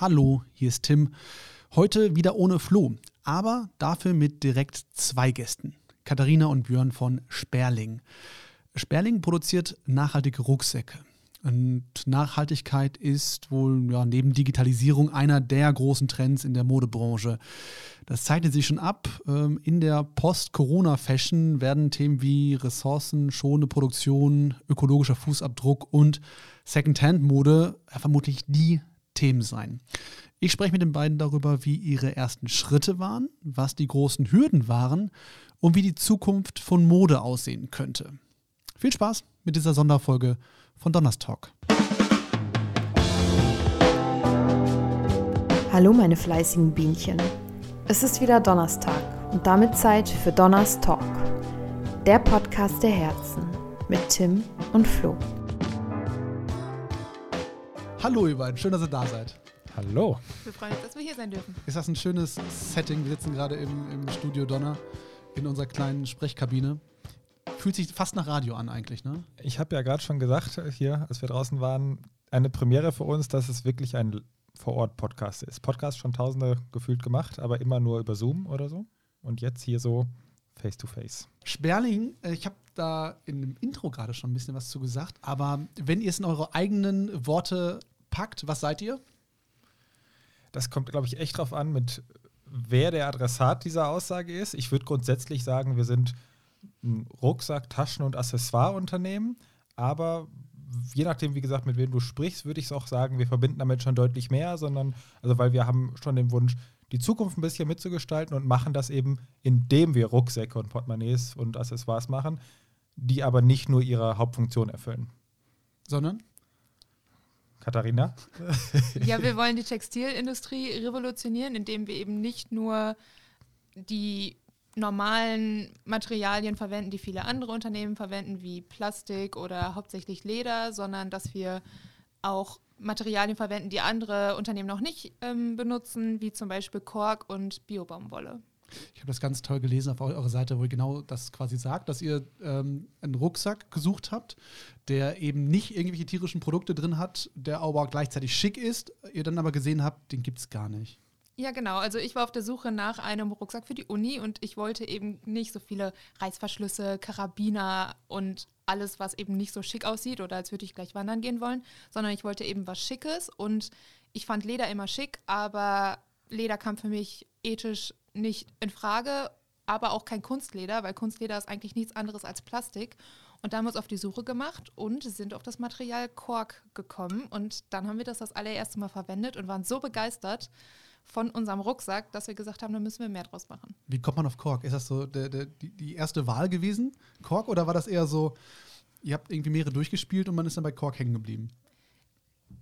Hallo, hier ist Tim. Heute wieder ohne Flo, aber dafür mit direkt zwei Gästen. Katharina und Björn von Sperling. Sperling produziert nachhaltige Rucksäcke. Und Nachhaltigkeit ist wohl ja, neben Digitalisierung einer der großen Trends in der Modebranche. Das zeichnet sich schon ab. Ähm, in der Post-Corona-Fashion werden Themen wie ressourcenschonende Produktion, ökologischer Fußabdruck und Second-Hand-Mode vermutlich die Themen sein. Ich spreche mit den beiden darüber, wie ihre ersten Schritte waren, was die großen Hürden waren und wie die Zukunft von Mode aussehen könnte. Viel Spaß mit dieser Sonderfolge von Donnerstalk. Hallo meine fleißigen Bienchen. Es ist wieder Donnerstag und damit Zeit für Donners Talk, der Podcast der Herzen mit Tim und Flo. Hallo ihr beiden, schön, dass ihr da seid. Hallo. Wir freuen uns, dass wir hier sein dürfen. Ist das ein schönes Setting? Wir sitzen gerade im, im Studio Donner in unserer kleinen Sprechkabine. Fühlt sich fast nach Radio an eigentlich, ne? Ich habe ja gerade schon gesagt, hier, als wir draußen waren, eine Premiere für uns, dass es wirklich ein Vor-Ort-Podcast ist. Podcast schon tausende gefühlt gemacht, aber immer nur über Zoom oder so. Und jetzt hier so face-to-face. Sperling, äh, ich habe da in dem Intro gerade schon ein bisschen was zu gesagt, aber wenn ihr es in eure eigenen Worte packt, was seid ihr? Das kommt, glaube ich, echt drauf an, mit wer der Adressat dieser Aussage ist. Ich würde grundsätzlich sagen, wir sind ein Rucksack, Taschen- und Accessoire-Unternehmen, aber je nachdem, wie gesagt, mit wem du sprichst, würde ich es auch sagen, wir verbinden damit schon deutlich mehr, sondern, also weil wir haben schon den Wunsch, die Zukunft ein bisschen mitzugestalten und machen das eben, indem wir Rucksäcke und Portemonnaies und Accessoires machen, die aber nicht nur ihre Hauptfunktion erfüllen. Sondern? Katharina? Ja, wir wollen die Textilindustrie revolutionieren, indem wir eben nicht nur die normalen Materialien verwenden, die viele andere Unternehmen verwenden, wie Plastik oder hauptsächlich Leder, sondern dass wir auch Materialien verwenden, die andere Unternehmen noch nicht ähm, benutzen, wie zum Beispiel Kork und Biobaumwolle. Ich habe das ganz toll gelesen auf eurer Seite, wo ihr genau das quasi sagt, dass ihr ähm, einen Rucksack gesucht habt, der eben nicht irgendwelche tierischen Produkte drin hat, der aber gleichzeitig schick ist. Ihr dann aber gesehen habt, den gibt es gar nicht. Ja, genau. Also ich war auf der Suche nach einem Rucksack für die Uni und ich wollte eben nicht so viele Reißverschlüsse, Karabiner und alles, was eben nicht so schick aussieht oder als würde ich gleich wandern gehen wollen, sondern ich wollte eben was Schickes und ich fand Leder immer schick, aber Leder kam für mich ethisch nicht in Frage, aber auch kein Kunstleder, weil Kunstleder ist eigentlich nichts anderes als Plastik. Und da haben wir uns auf die Suche gemacht und sind auf das Material Kork gekommen. Und dann haben wir das das allererste Mal verwendet und waren so begeistert von unserem Rucksack, dass wir gesagt haben, da müssen wir mehr draus machen. Wie kommt man auf Kork? Ist das so der, der, die, erste Wahl gewesen, Kork, oder war das eher so, ihr habt irgendwie mehrere durchgespielt und man ist dann bei Kork hängen geblieben?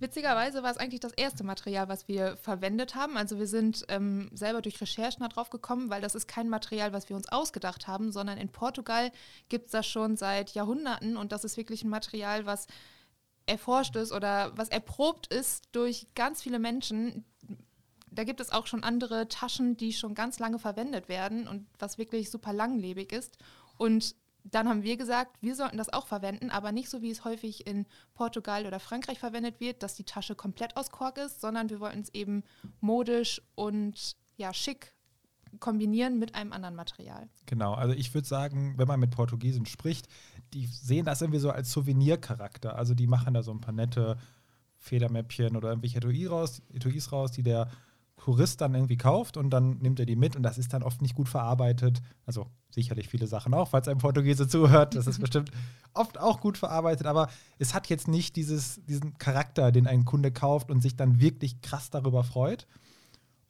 Witzigerweise war es eigentlich das erste Material, was wir verwendet haben. Also wir sind ähm, selber durch Recherchen darauf gekommen, weil das ist kein Material, was wir uns ausgedacht haben, sondern in Portugal gibt es das schon seit Jahrhunderten und das ist wirklich ein Material, was erforscht ist oder was erprobt ist durch ganz viele Menschen. Da gibt es auch schon andere Taschen, die schon ganz lange verwendet werden und was wirklich super langlebig ist. Und dann haben wir gesagt, wir sollten das auch verwenden, aber nicht so, wie es häufig in Portugal oder Frankreich verwendet wird, dass die Tasche komplett aus Kork ist, sondern wir wollten es eben modisch und ja, schick kombinieren mit einem anderen Material. Genau, also ich würde sagen, wenn man mit Portugiesen spricht, die sehen das irgendwie so als Souvenircharakter. Also die machen da so ein paar nette Federmäppchen oder irgendwelche Etuis raus, Etuis raus, die der Tourist dann irgendwie kauft und dann nimmt er die mit und das ist dann oft nicht gut verarbeitet. Also sicherlich viele Sachen auch, falls ein Portugiese zuhört, das ist bestimmt oft auch gut verarbeitet, aber es hat jetzt nicht dieses, diesen Charakter, den ein Kunde kauft und sich dann wirklich krass darüber freut.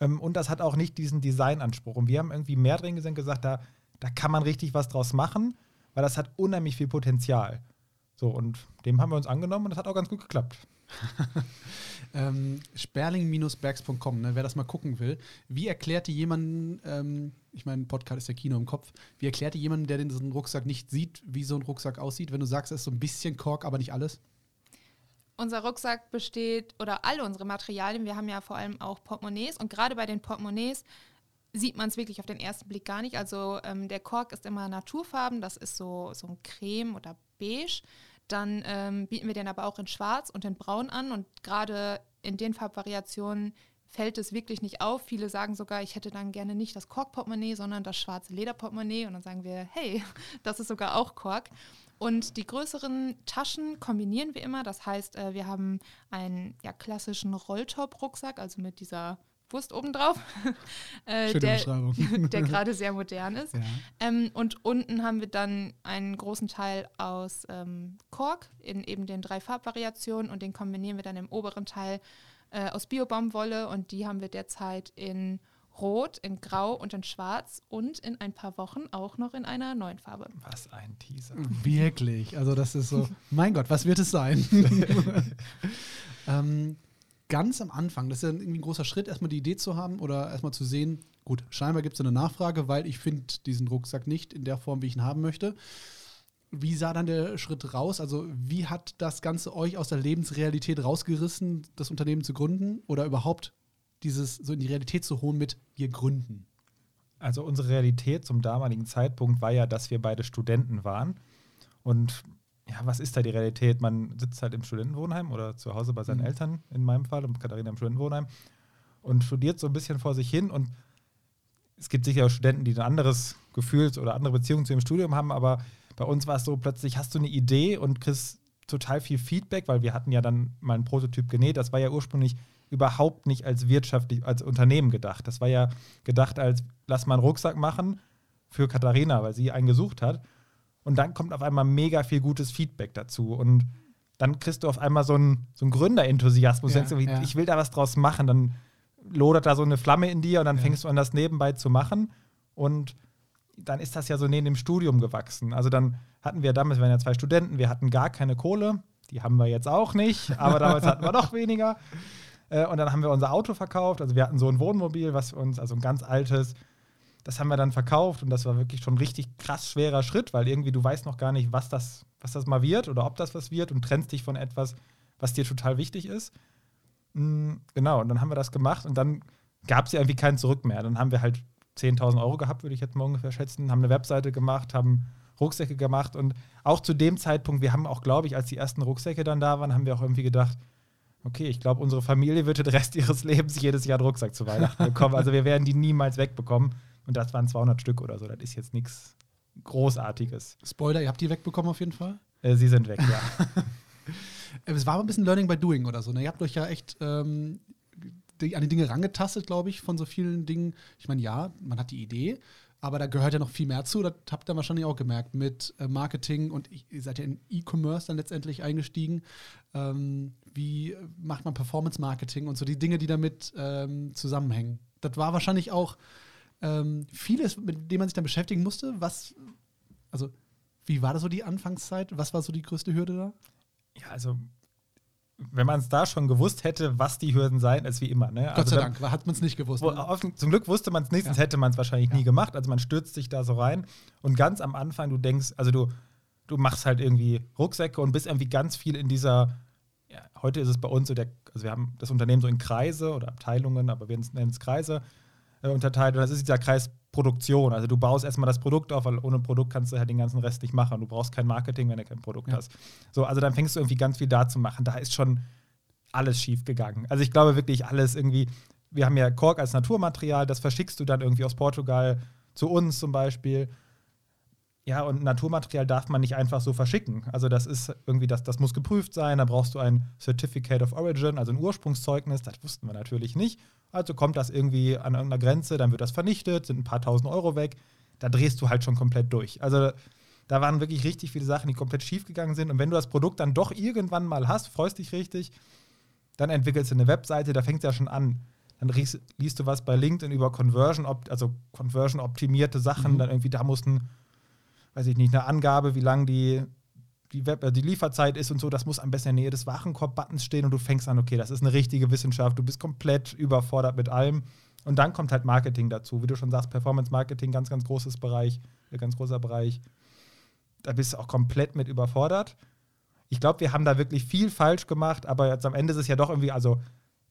Ähm, und das hat auch nicht diesen Designanspruch. Und wir haben irgendwie mehr drin gesehen gesagt, da, da kann man richtig was draus machen, weil das hat unheimlich viel Potenzial. So, und dem haben wir uns angenommen und das hat auch ganz gut geklappt. ähm, Sperling-bergs.com, ne, wer das mal gucken will. Wie erklärt ihr jemanden, ähm, ich meine, Podcast ist ja Kino im Kopf, wie erklärt ihr jemanden, der diesen Rucksack nicht sieht, wie so ein Rucksack aussieht, wenn du sagst, es ist so ein bisschen Kork, aber nicht alles? Unser Rucksack besteht, oder alle unsere Materialien, wir haben ja vor allem auch Portemonnaies und gerade bei den Portemonnaies sieht man es wirklich auf den ersten Blick gar nicht. Also ähm, der Kork ist immer naturfarben, das ist so, so ein Creme oder Beige. Dann ähm, bieten wir den aber auch in Schwarz und in Braun an und gerade in den Farbvariationen, fällt es wirklich nicht auf. Viele sagen sogar, ich hätte dann gerne nicht das Kork-Portemonnaie, sondern das schwarze Lederportemonnaie. Und dann sagen wir, hey, das ist sogar auch Kork. Und die größeren Taschen kombinieren wir immer. Das heißt, äh, wir haben einen ja, klassischen Rolltop-Rucksack, also mit dieser Wurst obendrauf, äh, Schöne der, der gerade sehr modern ist. Ja. Ähm, und unten haben wir dann einen großen Teil aus ähm, Kork in eben den drei Farbvariationen und den kombinieren wir dann im oberen Teil äh, aus Biobaumwolle und die haben wir derzeit in Rot, in Grau und in Schwarz und in ein paar Wochen auch noch in einer neuen Farbe. Was ein Teaser. Wirklich. Also das ist so, mein Gott, was wird es sein? ähm, ganz am Anfang, das ist ja irgendwie ein großer Schritt, erstmal die Idee zu haben oder erstmal zu sehen, gut, scheinbar gibt es eine Nachfrage, weil ich finde diesen Rucksack nicht in der Form, wie ich ihn haben möchte. Wie sah dann der Schritt raus? Also wie hat das Ganze euch aus der Lebensrealität rausgerissen, das Unternehmen zu gründen oder überhaupt dieses so in die Realität zu holen mit wir gründen? Also unsere Realität zum damaligen Zeitpunkt war ja, dass wir beide Studenten waren. Und ja, was ist da die Realität? Man sitzt halt im Studentenwohnheim oder zu Hause bei seinen Mhm. Eltern, in meinem Fall, und Katharina im Studentenwohnheim, und studiert so ein bisschen vor sich hin. Und es gibt sicher auch Studenten, die ein anderes Gefühl oder andere Beziehungen zu ihrem Studium haben, aber bei uns war es so, plötzlich hast du eine Idee und kriegst total viel Feedback, weil wir hatten ja dann mal einen Prototyp genäht. Das war ja ursprünglich überhaupt nicht als wirtschaftlich, als Unternehmen gedacht. Das war ja gedacht als, lass mal einen Rucksack machen für Katharina, weil sie einen gesucht hat. Und dann kommt auf einmal mega viel gutes Feedback dazu. Und dann kriegst du auf einmal so einen, so einen Gründerenthusiasmus. Ja, du denkst, ja. ich will da was draus machen. Dann lodert da so eine Flamme in dir und dann Ja. fängst du an, das nebenbei zu machen. Und dann ist das ja so neben dem Studium gewachsen. Also dann hatten wir damals, wir waren ja zwei Studenten, wir hatten gar keine Kohle. Die haben wir jetzt auch nicht, aber damals hatten wir noch weniger. Äh, Und dann haben wir unser Auto verkauft. Also wir hatten so ein Wohnmobil, was uns, also ein ganz altes, das haben wir dann verkauft und das war wirklich schon ein richtig krass schwerer Schritt, weil irgendwie du weißt noch gar nicht, was das, was das mal wird oder ob das was wird und trennst dich von etwas, was dir total wichtig ist. Mm, Genau, und dann haben wir das gemacht und dann gab es ja irgendwie kein Zurück mehr. Dann haben wir halt 10.000 Euro gehabt, würde ich jetzt mal ungefähr schätzen, haben eine Webseite gemacht, haben Rucksäcke gemacht und auch zu dem Zeitpunkt, wir haben auch, glaube ich, als die ersten Rucksäcke dann da waren, haben wir auch irgendwie gedacht, okay, ich glaube, unsere Familie wird den Rest ihres Lebens jedes Jahr einen Rucksack zu Weihnachten bekommen. Also wir werden die niemals wegbekommen. Und das waren 200 Stück oder so. Das ist jetzt nichts Großartiges. Spoiler, ihr habt die wegbekommen auf jeden Fall. Äh, sie sind weg, ja. Es war aber ein bisschen Learning by Doing oder so. Ne? Ihr habt euch ja echt ähm, die, an die Dinge rangetastet, glaube ich, von so vielen Dingen. Ich meine, ja, man hat die Idee, aber da gehört ja noch viel mehr zu. Das habt ihr wahrscheinlich auch gemerkt mit äh, Marketing und ihr seid ja in E-Commerce dann letztendlich eingestiegen. Ähm, wie macht man Performance-Marketing und so die Dinge, die damit ähm, zusammenhängen? Das war wahrscheinlich auch ähm, vieles, mit dem man sich dann beschäftigen musste. Was, also, wie war das so die Anfangszeit? Was war so die größte Hürde da? Ja, also, wenn man es da schon gewusst hätte, was die Hürden seien, ist wie immer. Ne? Gott also, sei Dank, hat man es nicht gewusst. Ne? offen, zum Glück wusste man es nicht, sonst Ja. hätte man es wahrscheinlich nie Ja. gemacht. Also man stürzt sich da so rein und ganz am Anfang, du denkst, also du, du machst halt irgendwie Rucksäcke und bist irgendwie ganz viel in dieser, ja, heute ist es bei uns so, der, also wir haben das Unternehmen so in Kreise oder Abteilungen, aber wir nennen es Kreise äh, unterteilt und das ist dieser Kreis Produktion. Also du baust erstmal das Produkt auf, weil ohne Produkt kannst du halt den ganzen Rest nicht machen. Du brauchst kein Marketing, wenn du kein Produkt Ja. hast. So, also dann fängst du irgendwie ganz viel da zu machen. Da ist schon alles schief gegangen. Also ich glaube wirklich alles irgendwie. Wir haben ja Kork als Naturmaterial, das verschickst du dann irgendwie aus Portugal zu uns zum Beispiel. Ja, und Naturmaterial darf man nicht einfach so verschicken. Also das ist irgendwie, das, das muss geprüft sein, da brauchst du ein Certificate of Origin, also ein Ursprungszeugnis, das wussten wir natürlich nicht. Also kommt das irgendwie an irgendeiner Grenze, dann wird das vernichtet, sind ein paar tausend Euro weg, da drehst du halt schon komplett durch. Also da waren wirklich richtig viele Sachen, die komplett schief gegangen sind. Und wenn du das Produkt dann doch irgendwann mal hast, freust dich richtig, dann entwickelst du eine Webseite, da fängt es ja schon an. Dann liest, du was bei LinkedIn über Conversion, also Conversion optimierte Sachen, Mhm. dann irgendwie, da muss ein, weiß ich nicht, eine Angabe, wie lang die, die, Web, äh, die Lieferzeit ist und so, das muss am besten in der Nähe des Warenkorb-Buttons stehen und du fängst an, okay, das ist eine richtige Wissenschaft, du bist komplett überfordert mit allem. Und dann kommt halt Marketing dazu. Wie du schon sagst, Performance Marketing, ganz, ganz großes Bereich, äh, ganz großer Bereich. Da bist du auch komplett mit überfordert. Ich glaube, wir haben da wirklich viel falsch gemacht, aber jetzt am Ende ist es ja doch irgendwie, also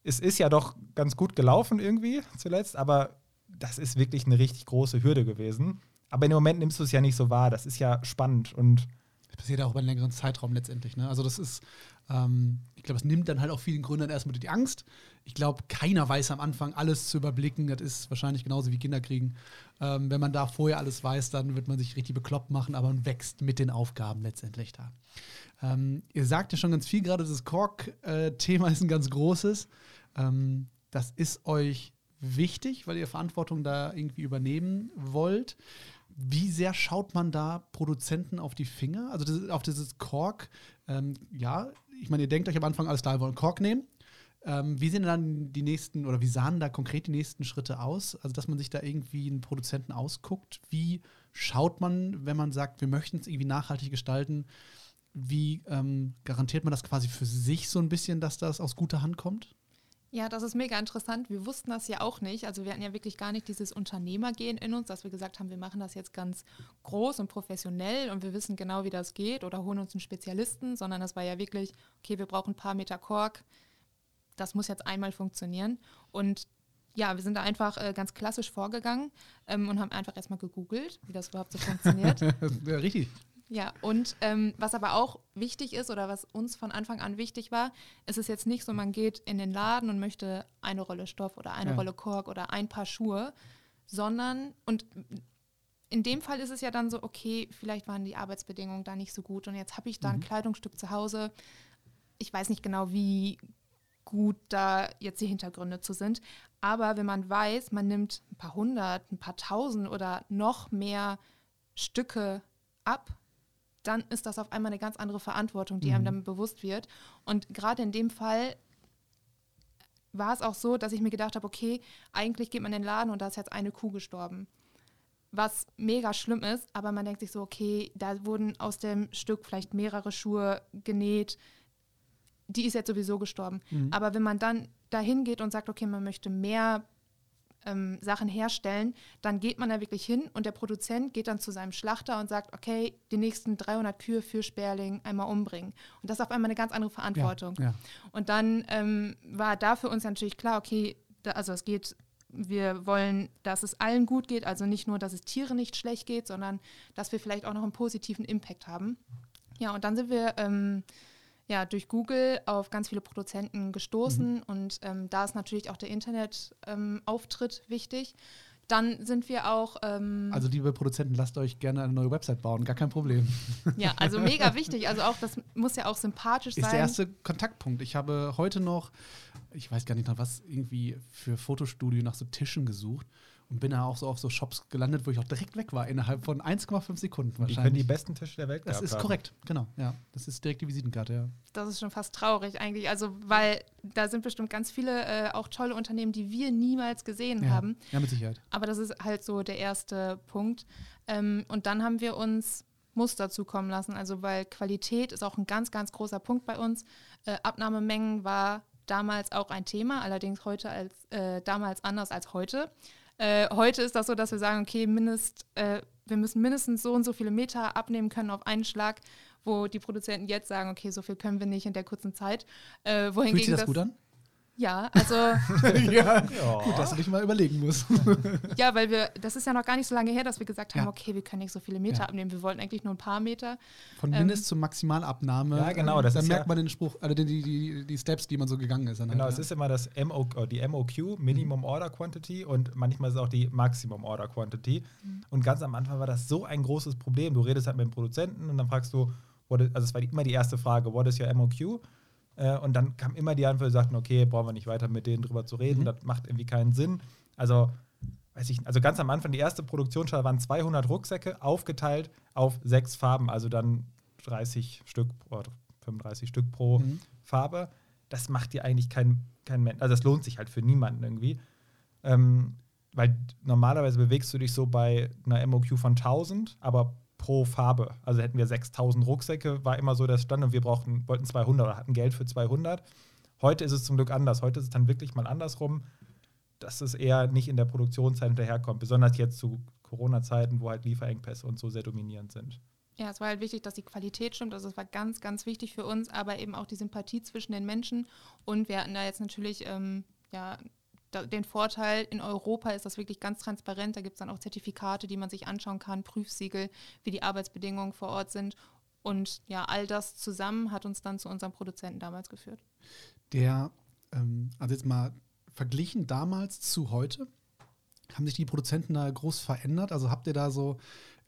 es ist ja doch ganz gut gelaufen irgendwie zuletzt, aber das ist wirklich eine richtig große Hürde gewesen. Aber dem Moment nimmst du es ja nicht so wahr. Das ist ja spannend und Das passiert auch über einen längeren Zeitraum letztendlich. Ne? Also das ist, ähm, ich glaube, es nimmt dann halt auch vielen Gründern erstmal die Angst. Ich glaube, keiner weiß am Anfang alles zu überblicken. Das ist wahrscheinlich genauso wie Kinder kriegen. Ähm, wenn man da vorher alles weiß, dann wird man sich richtig bekloppt machen, aber man wächst mit den Aufgaben letztendlich da. Ähm, ihr sagt ja schon ganz viel gerade, das Kork-Thema ist ein ganz großes. Ähm, das ist euch wichtig, weil ihr Verantwortung da irgendwie übernehmen wollt. Wie sehr schaut man da Produzenten auf die Finger? Also das, auf dieses Kork, ähm, ja, ich meine, ihr denkt euch am Anfang, alles klar, wir wollen Kork nehmen. Ähm, wie sehen dann die nächsten oder wie sahen da konkret die nächsten Schritte aus? Also, dass man sich da irgendwie einen Produzenten ausguckt. Wie schaut man, wenn man sagt, wir möchten es irgendwie nachhaltig gestalten? Wie ähm, garantiert man das quasi für sich so ein bisschen, dass das aus guter Hand kommt? Ja, das ist mega interessant. Wir wussten das ja auch nicht. Also wir hatten ja wirklich gar nicht dieses Unternehmergehen in uns, dass wir gesagt haben, wir machen das jetzt ganz groß und professionell und wir wissen genau, wie das geht oder holen uns einen Spezialisten, sondern das war ja wirklich, okay, wir brauchen ein paar Meter Kork. Das muss jetzt einmal funktionieren. Und ja, wir sind da einfach äh, ganz klassisch vorgegangen ähm, und haben einfach erstmal gegoogelt, wie das überhaupt so funktioniert. ja, richtig. Ja, und ähm, was aber auch wichtig ist oder was uns von Anfang an wichtig war, ist es jetzt nicht so, man geht in den Laden und möchte eine Rolle Stoff oder eine ja. Rolle Kork oder ein paar Schuhe, sondern, und in dem Fall ist es ja dann so, okay, vielleicht waren die Arbeitsbedingungen da nicht so gut und jetzt habe ich da ein mhm. Kleidungsstück zu Hause. Ich weiß nicht genau, wie gut da jetzt die Hintergründe zu sind. Aber wenn man weiß, man nimmt ein paar hundert, ein paar tausend oder noch mehr Stücke ab, dann ist das auf einmal eine ganz andere Verantwortung, die mhm. einem dann bewusst wird. Und gerade in dem Fall war es auch so, dass ich mir gedacht habe, okay, eigentlich geht man in den Laden und da ist jetzt eine Kuh gestorben. Was mega schlimm ist, aber man denkt sich so, okay, da wurden aus dem Stück vielleicht mehrere Schuhe genäht, die ist jetzt sowieso gestorben. Mhm. Aber wenn man dann dahin geht und sagt, okay, man möchte mehr ähm, Sachen herstellen, dann geht man da wirklich hin und der Produzent geht dann zu seinem Schlachter und sagt, okay, die nächsten 300 Kühe für Sperling einmal umbringen. Und das ist auf einmal eine ganz andere Verantwortung. Ja, ja. Und dann ähm, war da für uns natürlich klar, okay, da, also es geht wir wollen, dass es allen gut geht, also nicht nur, dass es Tieren nicht schlecht geht, sondern dass wir vielleicht auch noch einen positiven Impact haben. Ja, und dann sind wir ähm, ja, durch Google auf ganz viele Produzenten gestoßen mhm. und ähm, da ist natürlich auch der Internetauftritt ähm, wichtig. Dann sind wir auch. Ähm, also, liebe Produzenten, lasst euch gerne eine neue Website bauen, gar kein Problem. Ja, also mega wichtig. Also, auch das muss ja auch sympathisch ist sein. Ist der erste Kontaktpunkt. Ich habe heute noch, ich weiß gar nicht nach was, irgendwie für Fotostudio nach so Tischen gesucht und bin da auch so auf so Shops gelandet, wo ich auch direkt weg war, innerhalb von 1,5 Sekunden wahrscheinlich. Die können die besten Tische der Welt Das ist haben. korrekt, genau, ja. Das ist direkt die Visitenkarte, ja. Das ist schon fast traurig eigentlich, also weil da sind bestimmt ganz viele äh, auch tolle Unternehmen, die wir niemals gesehen ja. haben. Ja, mit Sicherheit. Aber das ist halt so der erste Punkt. Ähm, und dann haben wir uns Muster zukommen lassen, also weil Qualität ist auch ein ganz, ganz großer Punkt bei uns. Äh, Abnahmemengen war damals auch ein Thema, allerdings heute als äh, damals anders als heute. Äh, heute ist das so, dass wir sagen, okay, mindest, äh, wir müssen mindestens so und so viele Meter abnehmen können auf einen Schlag, wo die Produzenten jetzt sagen, okay, so viel können wir nicht in der kurzen Zeit. Äh, wohingegen Fühlt sich das, das gut an? Ja, also. ja, gut, dass du dich mal überlegen musst. ja, weil wir, das ist ja noch gar nicht so lange her, dass wir gesagt haben, ja. okay, wir können nicht so viele Meter ja. abnehmen. Wir wollten eigentlich nur ein paar Meter. Von Mindest ähm, zur Maximalabnahme. Ja, genau. Das dann merkt ja man den Spruch, also die, die, die Steps, die man so gegangen ist. Genau, halt, es ist immer das MO, die MOQ, Minimum mhm. Order Quantity, und manchmal ist es auch die Maximum Order Quantity. Mhm. Und ganz am Anfang war das so ein großes Problem. Du redest halt mit dem Produzenten und dann fragst du, also es war immer die erste Frage, what is your MOQ? Äh, und dann kam immer die Antwort, die sagten, okay, brauchen wir nicht weiter mit denen drüber zu reden, mhm. das macht irgendwie keinen Sinn. Also, weiß ich, also ganz am Anfang, die erste Produktionsstelle waren 200 Rucksäcke, aufgeteilt auf sechs Farben, also dann 30 Stück oder 35 Stück pro mhm. Farbe. Das macht dir eigentlich kein, kein Mensch, also das lohnt sich halt für niemanden irgendwie. Ähm, weil normalerweise bewegst du dich so bei einer MOQ von 1000, aber pro Farbe. Also hätten wir 6000 Rucksäcke, war immer so der Stand und wir brauchten, wollten 200 oder hatten Geld für 200. Heute ist es zum Glück anders. Heute ist es dann wirklich mal andersrum, dass es eher nicht in der Produktionszeit hinterherkommt. Besonders jetzt zu Corona-Zeiten, wo halt Lieferengpässe und so sehr dominierend sind. Ja, es war halt wichtig, dass die Qualität stimmt. Also es war ganz, ganz wichtig für uns, aber eben auch die Sympathie zwischen den Menschen. Und wir hatten da jetzt natürlich ähm, ja, den Vorteil, in Europa ist das wirklich ganz transparent. Da gibt es dann auch Zertifikate, die man sich anschauen kann, Prüfsiegel, wie die Arbeitsbedingungen vor Ort sind. Und ja, all das zusammen hat uns dann zu unserem Produzenten damals geführt. Der, ähm, also jetzt mal verglichen damals zu heute, haben sich die Produzenten da groß verändert? Also habt ihr da so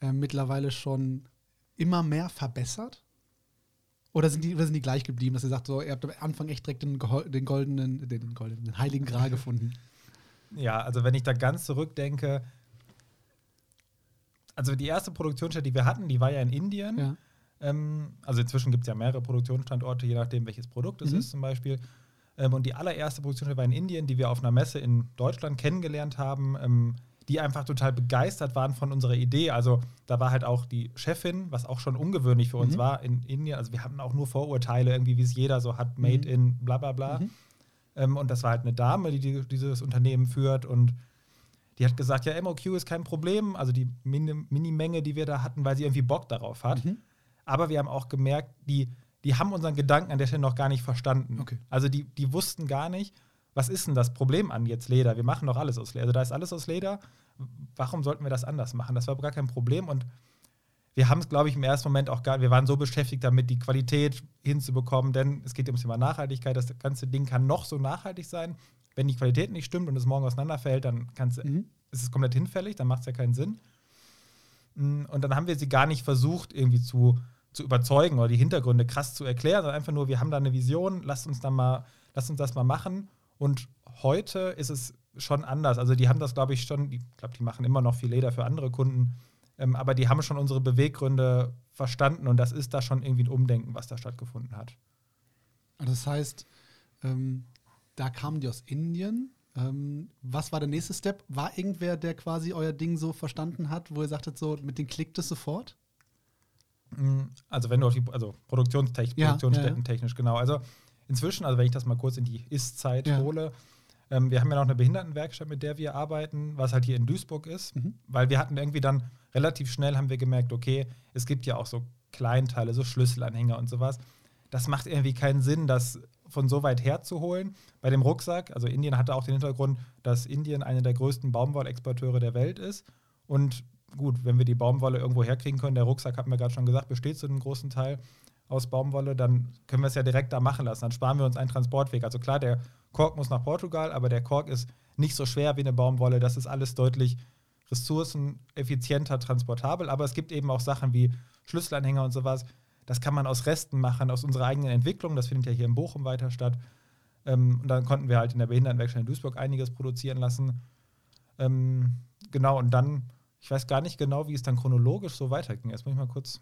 äh, mittlerweile schon immer mehr verbessert? Oder sind, die, oder sind die gleich geblieben, dass ihr sagt, so, ihr habt am Anfang echt direkt den, den goldenen, den goldenen, den heiligen Gral gefunden? Ja, also wenn ich da ganz zurückdenke, also die erste Produktionsstätte, die wir hatten, die war ja in Indien. Ja. Ähm, also inzwischen gibt es ja mehrere Produktionsstandorte, je nachdem, welches Produkt es Mhm. ist zum Beispiel. Ähm, und die allererste Produktionsstätte war in Indien, die wir auf einer Messe in Deutschland kennengelernt haben, ähm, die einfach total begeistert waren von unserer Idee. Also da war halt auch die Chefin, was auch schon ungewöhnlich für uns Mhm. war in Indien. Also wir hatten auch nur Vorurteile, irgendwie wie es jeder so hat, Made Mhm. in bla bla bla. Mhm. Ähm, und das war halt eine Dame, die, die dieses Unternehmen führt und die hat gesagt, ja, MOQ ist kein Problem, also die Mini- Minimenge, die wir da hatten, weil sie irgendwie Bock darauf hat. Mhm. Aber wir haben auch gemerkt, die, die haben unseren Gedanken an der Stelle noch gar nicht verstanden. Okay. Also die, die wussten gar nicht, was ist denn das Problem an jetzt Leder? Wir machen doch alles aus Leder. Also da ist alles aus Leder. Warum sollten wir das anders machen? Das war gar kein Problem und wir haben es, glaube ich, im ersten Moment auch gar, wir waren so beschäftigt damit, die Qualität hinzubekommen, denn es geht ums Thema Nachhaltigkeit. Das ganze Ding kann noch so nachhaltig sein. Wenn die Qualität nicht stimmt und es morgen auseinanderfällt, dann kann's, Mhm. ist es komplett hinfällig, dann macht es ja keinen Sinn. Mm, Und dann haben wir sie gar nicht versucht, irgendwie zu, zu überzeugen oder die Hintergründe krass zu erklären, sondern einfach nur, wir haben da eine Vision, lasst uns da mal, lasst uns das mal machen. Und heute ist es schon anders. Also die haben das, glaube ich, schon, ich glaube, die machen immer noch viel Leder für andere Kunden, ähm, aber die haben schon unsere Beweggründe verstanden und das ist da schon irgendwie ein Umdenken, was da stattgefunden hat. Das heißt, ähm, da kamen die aus Indien. Ähm, was war der nächste Step? War irgendwer, der quasi euer Ding so verstanden hat, wo ihr sagtet, so mit dem klickt es sofort? Mm, Also wenn du auf die, also Produktionstechnisch, Ja, Produktionsstätten ja, ja. technisch, genau. Also inzwischen, also wenn ich das mal kurz in die Ist-Zeit Ja. hole, ähm, wir haben ja noch eine Behindertenwerkstatt, mit der wir arbeiten, was halt hier in Duisburg ist, Mhm. weil wir hatten irgendwie dann relativ schnell haben wir gemerkt, okay, es gibt ja auch so Kleinteile, so Schlüsselanhänger und sowas. Das macht irgendwie keinen Sinn, das von so weit herzuholen. Bei dem Rucksack, also Indien hatte auch den Hintergrund, dass Indien eine der größten Baumwollexporteure der Welt ist. Und gut, wenn wir die Baumwolle irgendwo herkriegen können, der Rucksack, haben wir gerade schon gesagt, besteht zu einem großen Teil aus Baumwolle, dann können wir es ja direkt da machen lassen. Dann sparen wir uns einen Transportweg. Also klar, der Kork muss nach Portugal, aber der Kork ist nicht so schwer wie eine Baumwolle. Das ist alles deutlich ressourceneffizienter transportabel. Aber es gibt eben auch Sachen wie Schlüsselanhänger und sowas. Das kann man aus Resten machen, aus unserer eigenen Entwicklung. Das findet ja hier in Bochum weiter statt. Ähm, und dann konnten wir halt in der Behindertenwerkstatt in Duisburg einiges produzieren lassen. Ähm, genau, und dann, ich weiß gar nicht genau, wie es dann chronologisch so weiterging. Jetzt muss ich mal kurz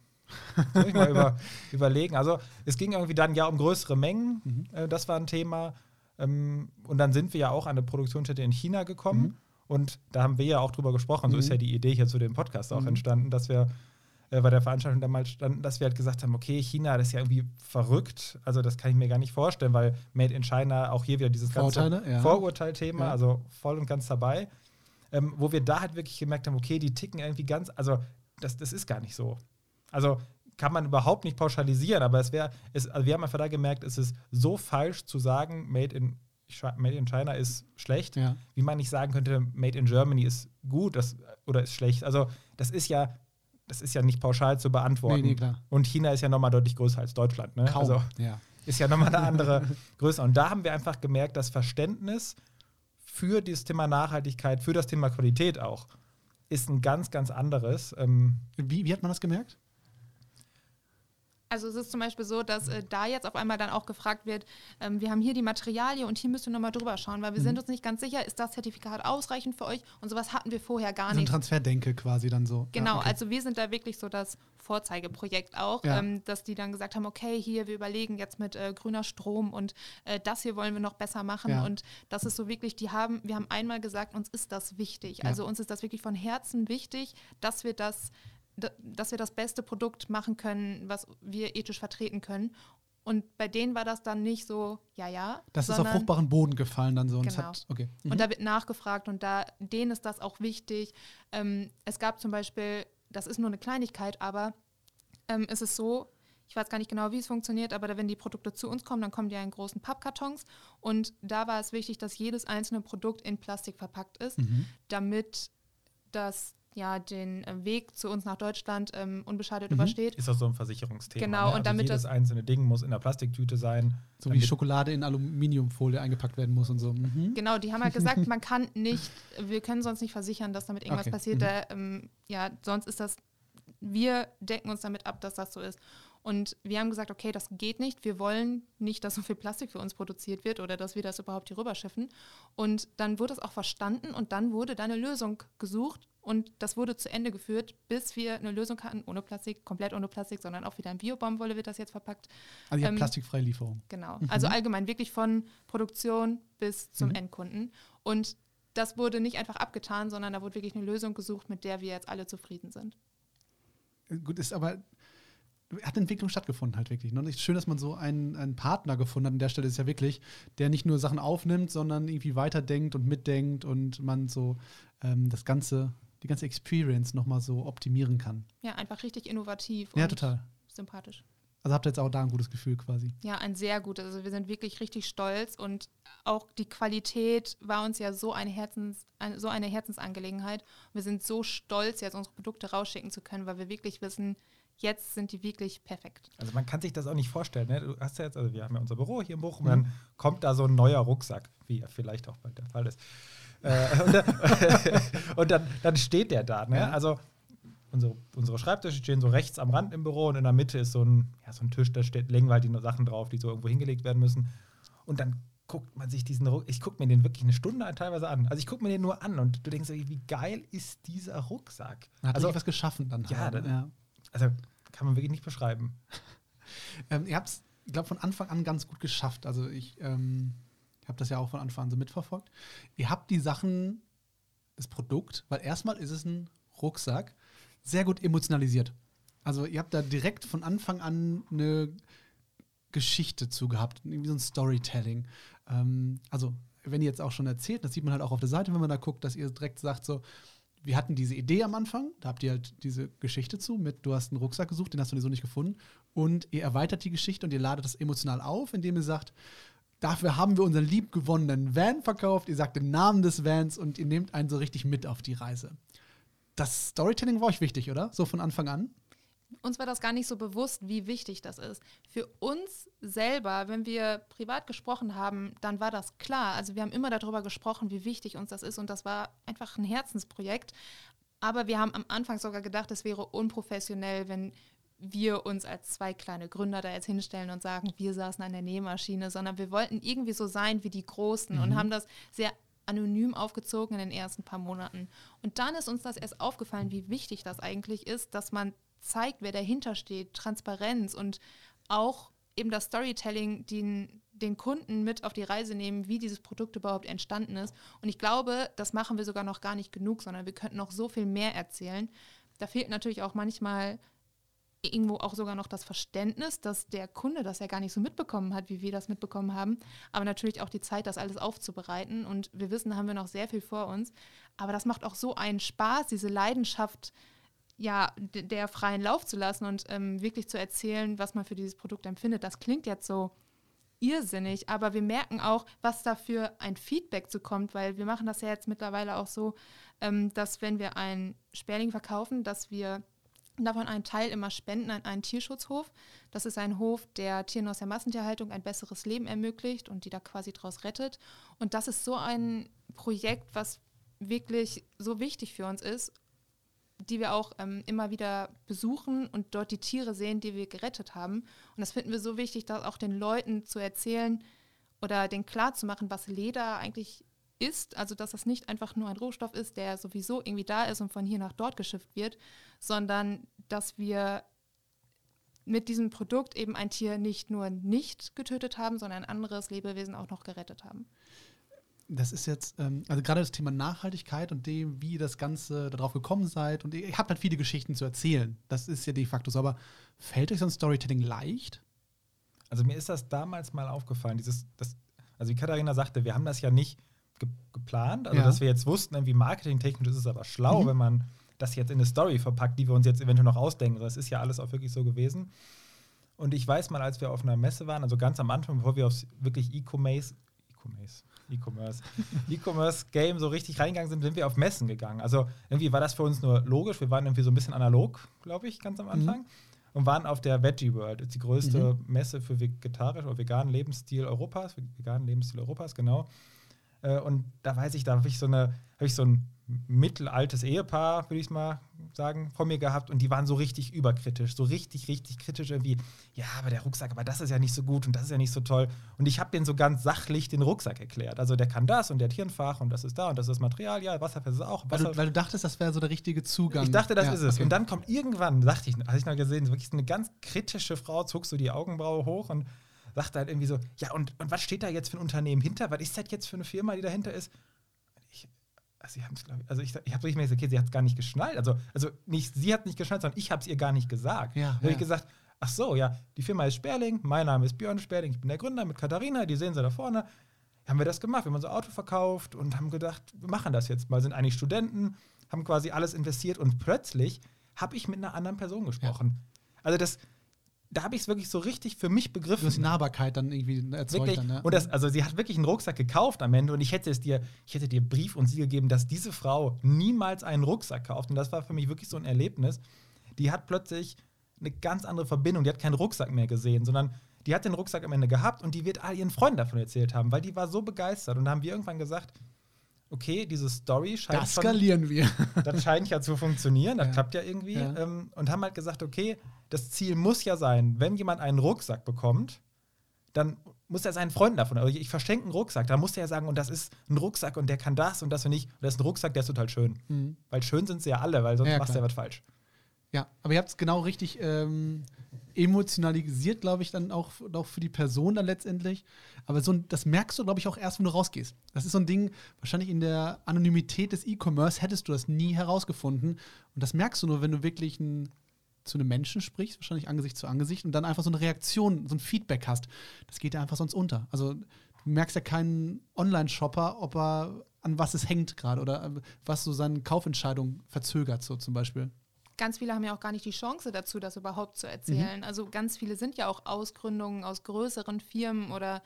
muss ich mal über, überlegen. Also es ging irgendwie dann ja um größere Mengen. Mhm. Äh, das war ein Thema. Ähm, und dann sind wir ja auch an eine Produktionsstätte in China gekommen. Mhm. Und da haben wir ja auch drüber gesprochen. So Mhm. ist ja die Idee hier zu dem Podcast auch Mhm. entstanden, dass wir äh, bei der Veranstaltung damals standen, dass wir halt gesagt haben, okay, China, das ist ja irgendwie verrückt. Also das kann ich mir gar nicht vorstellen, weil Made in China auch hier wieder dieses Vorurteile, ganze ja. Vorurteilthema, Ja. also voll und ganz dabei. Ähm, wo wir da halt wirklich gemerkt haben, okay, die ticken irgendwie ganz, also das, das ist gar nicht so. Also kann man überhaupt nicht pauschalisieren, aber es wäre, also wir haben einfach da gemerkt, es ist so falsch zu sagen, Made in, Made in China ist schlecht, Ja. wie man nicht sagen könnte, Made in Germany ist gut das, oder ist schlecht. Also das ist ja, das ist ja nicht pauschal zu beantworten. Nee, nee. Und China ist ja nochmal deutlich größer als Deutschland. Ne? Kaum. Also ja. ist ja nochmal eine andere Größe. Und da haben wir einfach gemerkt, das Verständnis für dieses Thema Nachhaltigkeit, für das Thema Qualität auch, ist ein ganz, ganz anderes. Ähm, Wie, wie hat man das gemerkt? Also es ist zum Beispiel so, dass äh, da jetzt auf einmal dann auch gefragt wird, ähm, wir haben hier die Materialie und hier müsst ihr nochmal drüber schauen, weil wir Mhm. sind uns nicht ganz sicher, ist das Zertifikat ausreichend für euch? Und sowas hatten wir vorher gar So ein nicht. Transferdenke quasi dann so. Genau, ja, okay. also wir sind da wirklich so das Vorzeigeprojekt auch, Ja. ähm, dass die dann gesagt haben, okay, hier, wir überlegen jetzt mit äh, grüner Strom und äh, das hier wollen wir noch besser machen. Ja. Und das ist so wirklich, die haben, wir haben einmal gesagt, uns ist das wichtig. Also uns ist das wirklich von Herzen wichtig, dass wir das, dass wir das beste Produkt machen können, was wir ethisch vertreten können. Und bei denen war das dann nicht so, ja, ja. Das ist auf fruchtbaren Boden gefallen dann so. Und Genau. hat, okay. Mhm. und da wird nachgefragt und da denen ist das auch wichtig. Ähm, es gab zum Beispiel, das ist nur eine Kleinigkeit, aber ähm, es ist so, ich weiß gar nicht genau, wie es funktioniert, aber wenn die Produkte zu uns kommen, dann kommen die ja in großen Pappkartons und da war es wichtig, dass jedes einzelne Produkt in Plastik verpackt ist, Mhm. damit das ja den äh, Weg zu uns nach Deutschland ähm, unbeschadet Mhm. übersteht. Ist das so ein Versicherungsthema? Genau, ne? und also damit jedes das- einzelne Ding muss in der Plastiktüte sein. So wie Schokolade in Aluminiumfolie eingepackt werden muss und so. Mhm. Genau, die haben halt gesagt, man kann nicht, wir können sonst nicht versichern, dass damit irgendwas Okay, passiert. mhm. Da, ähm, ja, sonst ist das, wir decken uns damit ab, dass das so ist. Und wir haben gesagt, okay, das geht nicht. Wir wollen nicht, dass so viel Plastik für uns produziert wird oder dass wir das überhaupt hier rüberschiffen. Und dann wurde es auch verstanden und dann wurde da eine Lösung gesucht und das wurde zu Ende geführt, bis wir eine Lösung hatten, ohne Plastik, komplett ohne Plastik, sondern auch wieder in Biobaumwolle wird das jetzt verpackt. Also ihr Ähm, plastikfreie Lieferung. Genau. Also allgemein wirklich von Produktion bis zum Mhm. Endkunden. Und das wurde nicht einfach abgetan, sondern da wurde wirklich eine Lösung gesucht, mit der wir jetzt alle zufrieden sind. Gut, ist aber hat Entwicklung stattgefunden halt wirklich. Ne? Und es ist schön, dass man so einen, einen Partner gefunden hat. An der Stelle ist ja wirklich, der nicht nur Sachen aufnimmt, sondern irgendwie weiterdenkt und mitdenkt und man so ähm, das ganze, die ganze Experience nochmal so optimieren kann. Ja, einfach richtig innovativ Ja, und total. sympathisch. Also habt ihr jetzt auch da ein gutes Gefühl quasi. Ja, ein sehr gutes. Also wir sind wirklich richtig stolz und auch die Qualität war uns ja so eine, Herzens, ein, so eine Herzensangelegenheit. Wir sind so stolz, jetzt unsere Produkte rausschicken zu können, weil wir wirklich wissen, jetzt sind die wirklich perfekt. Also man kann sich das auch nicht vorstellen. Ne? Du hast ja jetzt, also wir haben ja unser Büro hier in Bochum, Mhm. dann kommt da so ein neuer Rucksack, wie er vielleicht auch bald der Fall ist. Äh, und dann, und dann, dann steht der da. Ne? Ja. Also unsere, unsere Schreibtische stehen so rechts am Rand im Büro und in der Mitte ist so ein, ja, so ein Tisch, da steht, legen wir halt die Sachen drauf, die so irgendwo hingelegt werden müssen. Und dann guckt man sich diesen Rucksack, ich gucke mir den wirklich eine Stunde teilweise an. Also ich gucke mir den nur an und du denkst, wie geil ist dieser Rucksack? Hat also, was geschaffen dann. Ja, halt, ja. Also kann man wirklich nicht beschreiben. Ähm, ihr habt es, ich glaube, von Anfang an ganz gut geschafft. Also ich ähm, habe das ja auch von Anfang an so mitverfolgt. Ihr habt die Sachen, das Produkt, weil erstmal ist es ein Rucksack, sehr gut emotionalisiert. Also ihr habt da direkt von Anfang an eine Geschichte zu gehabt, irgendwie so ein Storytelling. Ähm, also wenn ihr jetzt auch schon erzählt, das sieht man halt auch auf der Seite, wenn man da guckt, dass ihr direkt sagt so, wir hatten diese Idee am Anfang, da habt ihr halt diese Geschichte zu mit, du hast einen Rucksack gesucht, den hast du so nicht gefunden und ihr erweitert die Geschichte und ihr ladet das emotional auf, indem ihr sagt, dafür haben wir unseren liebgewonnenen Van verkauft, ihr sagt den Namen des Vans und ihr nehmt einen so richtig mit auf die Reise. Das Storytelling war euch wichtig, oder? So von Anfang an? Uns war das gar nicht so bewusst, wie wichtig das ist. Für uns selber, wenn wir privat gesprochen haben, dann war das klar. Also wir haben immer darüber gesprochen, wie wichtig uns das ist und das war einfach ein Herzensprojekt. Aber wir haben am Anfang sogar gedacht, es wäre unprofessionell, wenn wir uns als zwei kleine Gründer da jetzt hinstellen und sagen, wir saßen an der Nähmaschine, sondern wir wollten irgendwie so sein wie die Großen und haben das sehr anonym aufgezogen in den ersten paar Monaten. Und dann ist uns das erst aufgefallen, wie wichtig das eigentlich ist, dass man zeigt, wer dahinter steht, Transparenz und auch eben das Storytelling, den, den Kunden mit auf die Reise nehmen, wie dieses Produkt überhaupt entstanden ist. Und ich glaube, das machen wir sogar noch gar nicht genug, sondern wir könnten noch so viel mehr erzählen. Da fehlt natürlich auch manchmal irgendwo auch sogar noch das Verständnis, dass der Kunde das ja gar nicht so mitbekommen hat, wie wir das mitbekommen haben. Aber natürlich auch die Zeit, das alles aufzubereiten. Und wir wissen, da haben wir noch sehr viel vor uns. Aber das macht auch so einen Spaß, diese Leidenschaft, ja, der freien Lauf zu lassen und ähm, wirklich zu erzählen, was man für dieses Produkt empfindet. Das klingt jetzt so irrsinnig, aber wir merken auch, was da für ein Feedback zu kommt, weil wir machen das ja jetzt mittlerweile auch so, ähm, dass wenn wir einen Sperling verkaufen, dass wir davon einen Teil immer spenden an einen Tierschutzhof. Das ist ein Hof, der Tieren aus der Massentierhaltung ein besseres Leben ermöglicht und die da quasi draus rettet. Und das ist so ein Projekt, was wirklich so wichtig für uns ist, die wir auch ähm, immer wieder besuchen und dort die Tiere sehen, die wir gerettet haben. Und das finden wir so wichtig, das auch den Leuten zu erzählen oder denen klarzumachen, was Leder eigentlich ist. Also, dass das nicht einfach nur ein Rohstoff ist, der sowieso irgendwie da ist und von hier nach dort geschifft wird, sondern dass wir mit diesem Produkt eben ein Tier nicht nur nicht getötet haben, sondern ein anderes Lebewesen auch noch gerettet haben. Das ist jetzt, ähm, also gerade das Thema Nachhaltigkeit und dem, wie das Ganze darauf gekommen seid. Und ihr habt halt viele Geschichten zu erzählen. Das ist ja de facto so. Aber fällt euch so ein Storytelling leicht? Also mir ist das damals mal aufgefallen, dieses, das, also wie Katharina sagte, wir haben das ja nicht ge geplant, also Ja. dass wir jetzt wussten, irgendwie marketingtechnisch ist es aber schlau, Mhm. wenn man das jetzt in eine Story verpackt, die wir uns jetzt eventuell noch ausdenken. Das ist ja alles auch wirklich so gewesen. Und ich weiß mal, als wir auf einer Messe waren, also ganz am Anfang, bevor wir aufs wirklich E-Commerce E-Commerce, E-Commerce, E-Commerce-Game so richtig reingegangen sind, sind wir auf Messen gegangen. Also irgendwie war das für uns nur logisch. Wir waren irgendwie so ein bisschen analog, glaube ich, ganz am Anfang. Mhm. Und waren auf der Veggie World, das ist die größte mhm. Messe für vegetarisch oder veganen Lebensstil Europas, veganen Lebensstil Europas, genau. Äh, und da weiß ich, da habe ich so eine, habe ich so ein mittelaltes Ehepaar, würde ich mal sagen, vor mir gehabt und die waren so richtig überkritisch, so richtig, richtig kritisch irgendwie. Ja, aber der Rucksack, aber das ist ja nicht so gut und das ist ja nicht so toll. Und ich habe denen so ganz sachlich den Rucksack erklärt. Also der kann das und der hat hier ein Fach und das ist da und das ist das Material, ja, Wasserfest ist auch. Wasser weil, du, weil du dachtest, das wäre so der richtige Zugang. Ich dachte, das ja, ist es. Okay. Und dann kommt irgendwann, dachte ich, hatte ich noch gesehen, wirklich eine ganz kritische Frau, zog so die Augenbraue hoch und sagte halt irgendwie so, ja, und, und was steht da jetzt für ein Unternehmen hinter? Was ist das jetzt für eine Firma, die dahinter ist? also, sie ich, also ich, ich habe nicht gesagt, okay, sie hat es gar nicht geschnallt. Also, also nicht sie hat nicht geschnallt, sondern ich habe es ihr gar nicht gesagt. Ja, da habe ja. ich gesagt, ach so, ja, die Firma ist Sperling, mein Name ist Björn Sperling, ich bin der Gründer mit Katharina, die sehen sie da vorne. Haben wir das gemacht, wir haben unser Auto verkauft und haben gedacht, wir machen das jetzt mal. Sind eigentlich Studenten, haben quasi alles investiert und plötzlich habe ich mit einer anderen Person gesprochen. Ja. Also das, da habe ich es wirklich so richtig für mich begriffen. Du hast die Nahbarkeit dann irgendwie erzeugt. Wirklich. Dann, ja. Und das, also sie hat wirklich einen Rucksack gekauft am Ende und ich hätte es dir, ich hätte dir Brief und Siegel gegeben, dass diese Frau niemals einen Rucksack kauft. Und das war für mich wirklich so ein Erlebnis. Die hat plötzlich eine ganz andere Verbindung. Die hat keinen Rucksack mehr gesehen, sondern die hat den Rucksack am Ende gehabt und die wird all ihren Freunden davon erzählt haben, weil die war so begeistert. Und da haben wir irgendwann gesagt, okay, diese Story scheint. Das skalieren von, wir. Das scheint ja zu funktionieren, das ja. klappt ja irgendwie. Ja. Ähm, und haben halt gesagt, okay, das Ziel muss ja sein, wenn jemand einen Rucksack bekommt, dann muss er seinen Freunden davon, also ich verschenke einen Rucksack, da muss er ja sagen, und das ist ein Rucksack und der kann das und das und nicht. Und das ist ein Rucksack, der ist total schön. Mhm. Weil schön sind sie ja alle, weil sonst ja, machst du ja was falsch. Ja, aber ihr habt es genau richtig ähm, emotionalisiert, glaube ich, dann auch, auch für die Person dann letztendlich. Aber so das merkst du, glaube ich, auch erst, wenn du rausgehst. Das ist so ein Ding, wahrscheinlich in der Anonymität des E-Commerce hättest du das nie herausgefunden. Und das merkst du nur, wenn du wirklich ein, zu einem Menschen sprichst, wahrscheinlich Angesicht zu Angesicht, und dann einfach so eine Reaktion, so ein Feedback hast. Das geht ja einfach sonst unter. Also du merkst ja keinen Online-Shopper, ob er an was es hängt gerade oder äh, was so seine Kaufentscheidung verzögert, so zum Beispiel ganz viele haben ja auch gar nicht die Chance dazu, das überhaupt zu erzählen. Mhm. Also ganz viele sind ja auch Ausgründungen aus größeren Firmen oder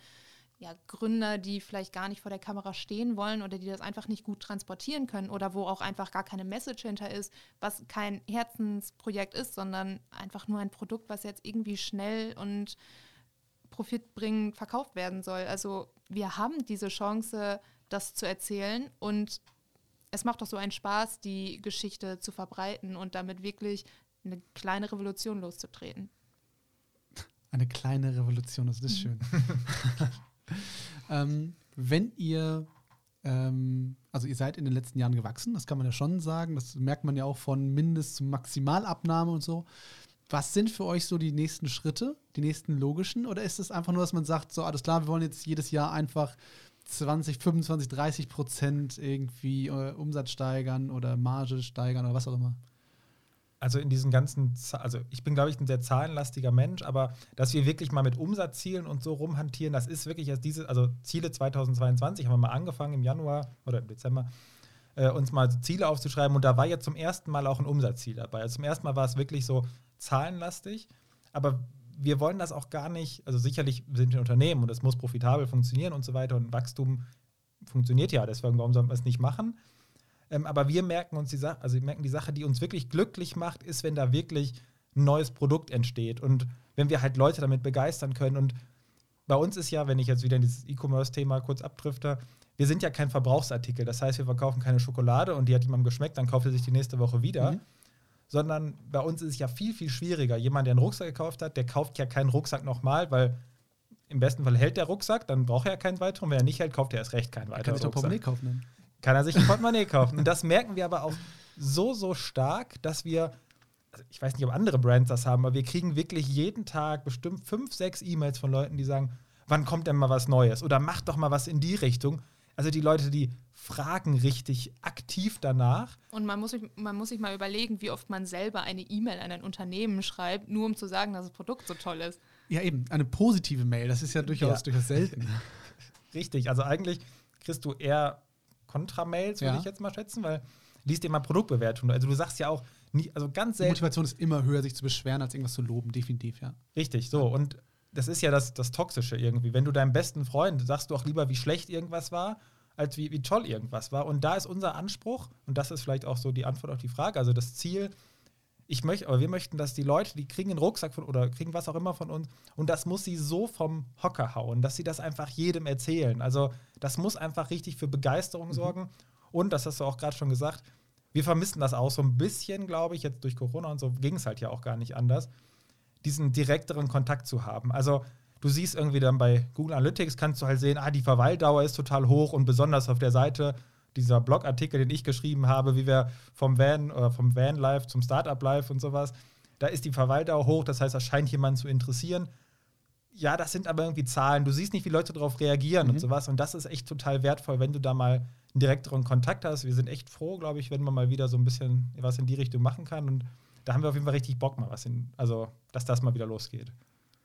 ja, Gründer, die vielleicht gar nicht vor der Kamera stehen wollen oder die das einfach nicht gut transportieren können oder wo auch einfach gar keine Message hinter ist, was kein Herzensprojekt ist, sondern einfach nur ein Produkt, was jetzt irgendwie schnell und profitbringend verkauft werden soll. Also wir haben diese Chance, das zu erzählen und es macht doch so einen Spaß, die Geschichte zu verbreiten und damit wirklich eine kleine Revolution loszutreten. Eine kleine Revolution, das ist schön. ähm, wenn ihr, ähm, also ihr seid in den letzten Jahren gewachsen, das kann man ja schon sagen, das merkt man ja auch von Mindest- zu Maximalabnahme und so. Was sind für euch so die nächsten Schritte, die nächsten logischen? Oder ist es einfach nur, dass man sagt, so alles klar, wir wollen jetzt jedes Jahr einfach 20, 25, 30 Prozent irgendwie äh, Umsatz steigern oder Marge steigern oder was auch immer? Also in diesen ganzen, also ich bin, glaube ich, ein sehr zahlenlastiger Mensch, aber dass wir wirklich mal mit Umsatzzielen und so rumhantieren, das ist wirklich erst diese, also Ziele 2022 haben wir mal angefangen im Januar oder im Dezember, äh, uns mal so Ziele aufzuschreiben und da war ja zum ersten Mal auch ein Umsatzziel dabei. Also zum ersten Mal war es wirklich so zahlenlastig, aber wir wollen das auch gar nicht, also sicherlich sind wir ein Unternehmen und es muss profitabel funktionieren und so weiter und Wachstum funktioniert ja, deswegen warum sollen wir es nicht machen? Ähm, aber wir merken uns die Sache, also wir merken die Sache, die uns wirklich glücklich macht, ist, wenn da wirklich ein neues Produkt entsteht und wenn wir halt Leute damit begeistern können und bei uns ist ja, wenn ich jetzt wieder in dieses E-Commerce-Thema kurz abdrifte, wir sind ja kein Verbrauchsartikel. Das heißt, wir verkaufen keine Schokolade und die hat jemandem geschmeckt, dann kauft er sich die nächste Woche wieder. Mhm sondern bei uns ist es ja viel, viel schwieriger. Jemand, der einen Rucksack gekauft hat, der kauft ja keinen Rucksack nochmal, weil im besten Fall hält der Rucksack, dann braucht er ja keinen weiteren. Wenn er nicht hält, kauft er erst recht keinen weiteren. Kann sich doch Portemonnaie kaufen. Dann. Kann er sich ein Portemonnaie kaufen. Und das merken wir aber auch so, so stark, dass wir, also ich weiß nicht, ob andere Brands das haben, aber wir kriegen wirklich jeden Tag bestimmt fünf, sechs E-Mails von Leuten, die sagen, wann kommt denn mal was Neues? Oder macht doch mal was in die Richtung. Also die Leute, die fragen richtig aktiv danach. Und man muss, sich, man muss sich mal überlegen, wie oft man selber eine E-Mail an ein Unternehmen schreibt, nur um zu sagen, dass das Produkt so toll ist. Ja, eben, eine positive Mail, das ist ja durchaus, ja. durchaus selten. richtig, also eigentlich kriegst du eher Kontramails, würde ja. ich jetzt mal schätzen, weil liest dir mal Produktbewertungen. Also du sagst ja auch, nie, also ganz selten. Die Motivation ist immer höher, sich zu beschweren, als irgendwas zu loben, definitiv, ja. Richtig, so. Und das ist ja das, das Toxische irgendwie. Wenn du deinem besten Freund sagst du auch lieber, wie schlecht irgendwas war, als wie, wie toll irgendwas war. Und da ist unser Anspruch, und das ist vielleicht auch so die Antwort auf die Frage, also das Ziel, ich möchte, aber wir möchten, dass die Leute, die kriegen einen Rucksack von oder kriegen was auch immer von uns und das muss sie so vom Hocker hauen, dass sie das einfach jedem erzählen. Also das muss einfach richtig für Begeisterung mhm. sorgen. Und das hast du auch gerade schon gesagt, wir vermissen das auch so ein bisschen, glaube ich, jetzt durch Corona und so ging es halt ja auch gar nicht anders, diesen direkteren Kontakt zu haben. Also du siehst irgendwie dann bei Google Analytics, kannst du halt sehen, ah, die Verweildauer ist total hoch und besonders auf der Seite dieser Blogartikel, den ich geschrieben habe, wie wir vom Van oder vom Van Life zum Startup Life und sowas, da ist die Verweildauer hoch, das heißt, das scheint jemanden zu interessieren. Ja, das sind aber irgendwie Zahlen. Du siehst nicht, wie Leute darauf reagieren mhm. und sowas. Und das ist echt total wertvoll, wenn du da mal einen direkteren Kontakt hast. Wir sind echt froh, glaube ich, wenn man mal wieder so ein bisschen was in die Richtung machen kann. Und da haben wir auf jeden Fall richtig Bock mal was in, also dass das mal wieder losgeht.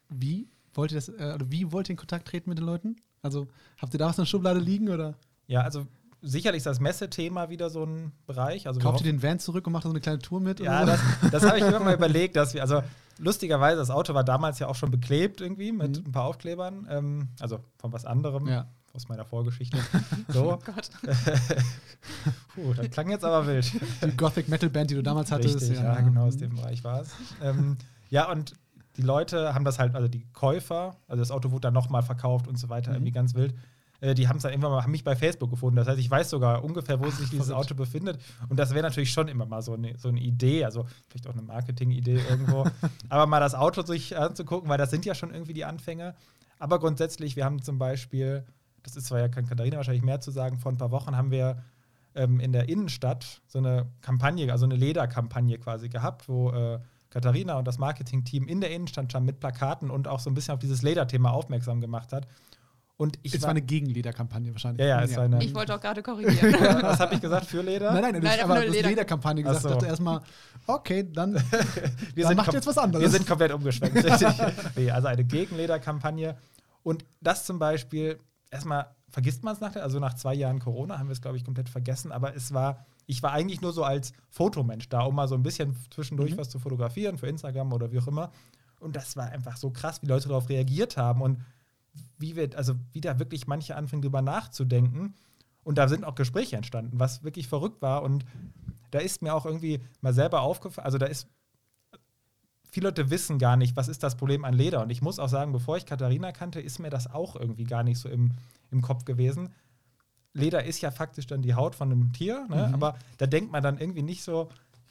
Wie wollt ihr das, äh, wie wollt ihr in Kontakt treten mit den Leuten? Also habt ihr da was in der Schublade liegen oder? Ja, also sicherlich ist das Messethema wieder so ein Bereich. Also Kauft ihr den Van zurück und macht so eine kleine Tour mit? Ja, das, das habe ich immer mal überlegt, dass wir, also lustigerweise, das Auto war damals ja auch schon beklebt irgendwie mit mhm. ein paar Aufklebern, ähm, also von was anderem. Ja. Aus meiner Vorgeschichte. So. Oh Gott. Puh, das klang jetzt aber wild. Die Gothic Metal Band, die du damals hattest. Richtig, ja, ja genau, aus dem Bereich war es. ähm, ja, und die Leute haben das halt, also die Käufer, also das Auto wurde dann nochmal verkauft und so weiter, mhm. irgendwie ganz wild. Äh, die haben es dann irgendwann mal, haben mich bei Facebook gefunden. Das heißt, ich weiß sogar ungefähr, wo sich dieses Auto befindet. Und das wäre natürlich schon immer mal so eine, so eine Idee, also vielleicht auch eine Marketing-Idee irgendwo. Aber mal das Auto sich anzugucken, weil das sind ja schon irgendwie die Anfänge. Aber grundsätzlich, wir haben zum Beispiel, das ist zwar ja, kann Katharina wahrscheinlich mehr zu sagen, vor ein paar Wochen haben wir ähm, in der Innenstadt so eine Kampagne, also eine Lederkampagne quasi gehabt, wo äh, Katharina und das Marketing-Team in der Innenstadt schon mit Plakaten und auch so ein bisschen auf dieses Lederthema aufmerksam gemacht hat. Und ich es war, war eine Gegenlederkampagne wahrscheinlich. Ja, ja, es ja. war eine. Ich wollte auch gerade korrigieren. Was habe ich gesagt? Für Leder? Nein, nein, nein, nein aber Leder Lederkampagne gesagt. So. dachte erstmal, okay, dann, wir dann macht jetzt was anderes. Wir sind komplett umgeschwenkt. nee, also eine Gegenlederkampagne. Und das zum Beispiel, erstmal vergisst man es nachher, also nach zwei Jahren Corona haben wir es, glaube ich, komplett vergessen, aber es war, ich war eigentlich nur so als Fotomensch da, um mal so ein bisschen zwischendurch mhm. was zu fotografieren für Instagram oder wie auch immer. Und das war einfach so krass, wie Leute darauf reagiert haben. Und wie wir, also wie da wirklich manche anfangen, drüber nachzudenken. Und da sind auch Gespräche entstanden, was wirklich verrückt war. Und da ist mir auch irgendwie mal selber aufgefallen, also da ist, viele Leute wissen gar nicht, was ist das Problem an Leder. Und ich muss auch sagen, bevor ich Katharina kannte, ist mir das auch irgendwie gar nicht so im, im Kopf gewesen. Leder ist ja faktisch dann die Haut von einem Tier, ne? Mhm. aber da denkt man dann irgendwie nicht so,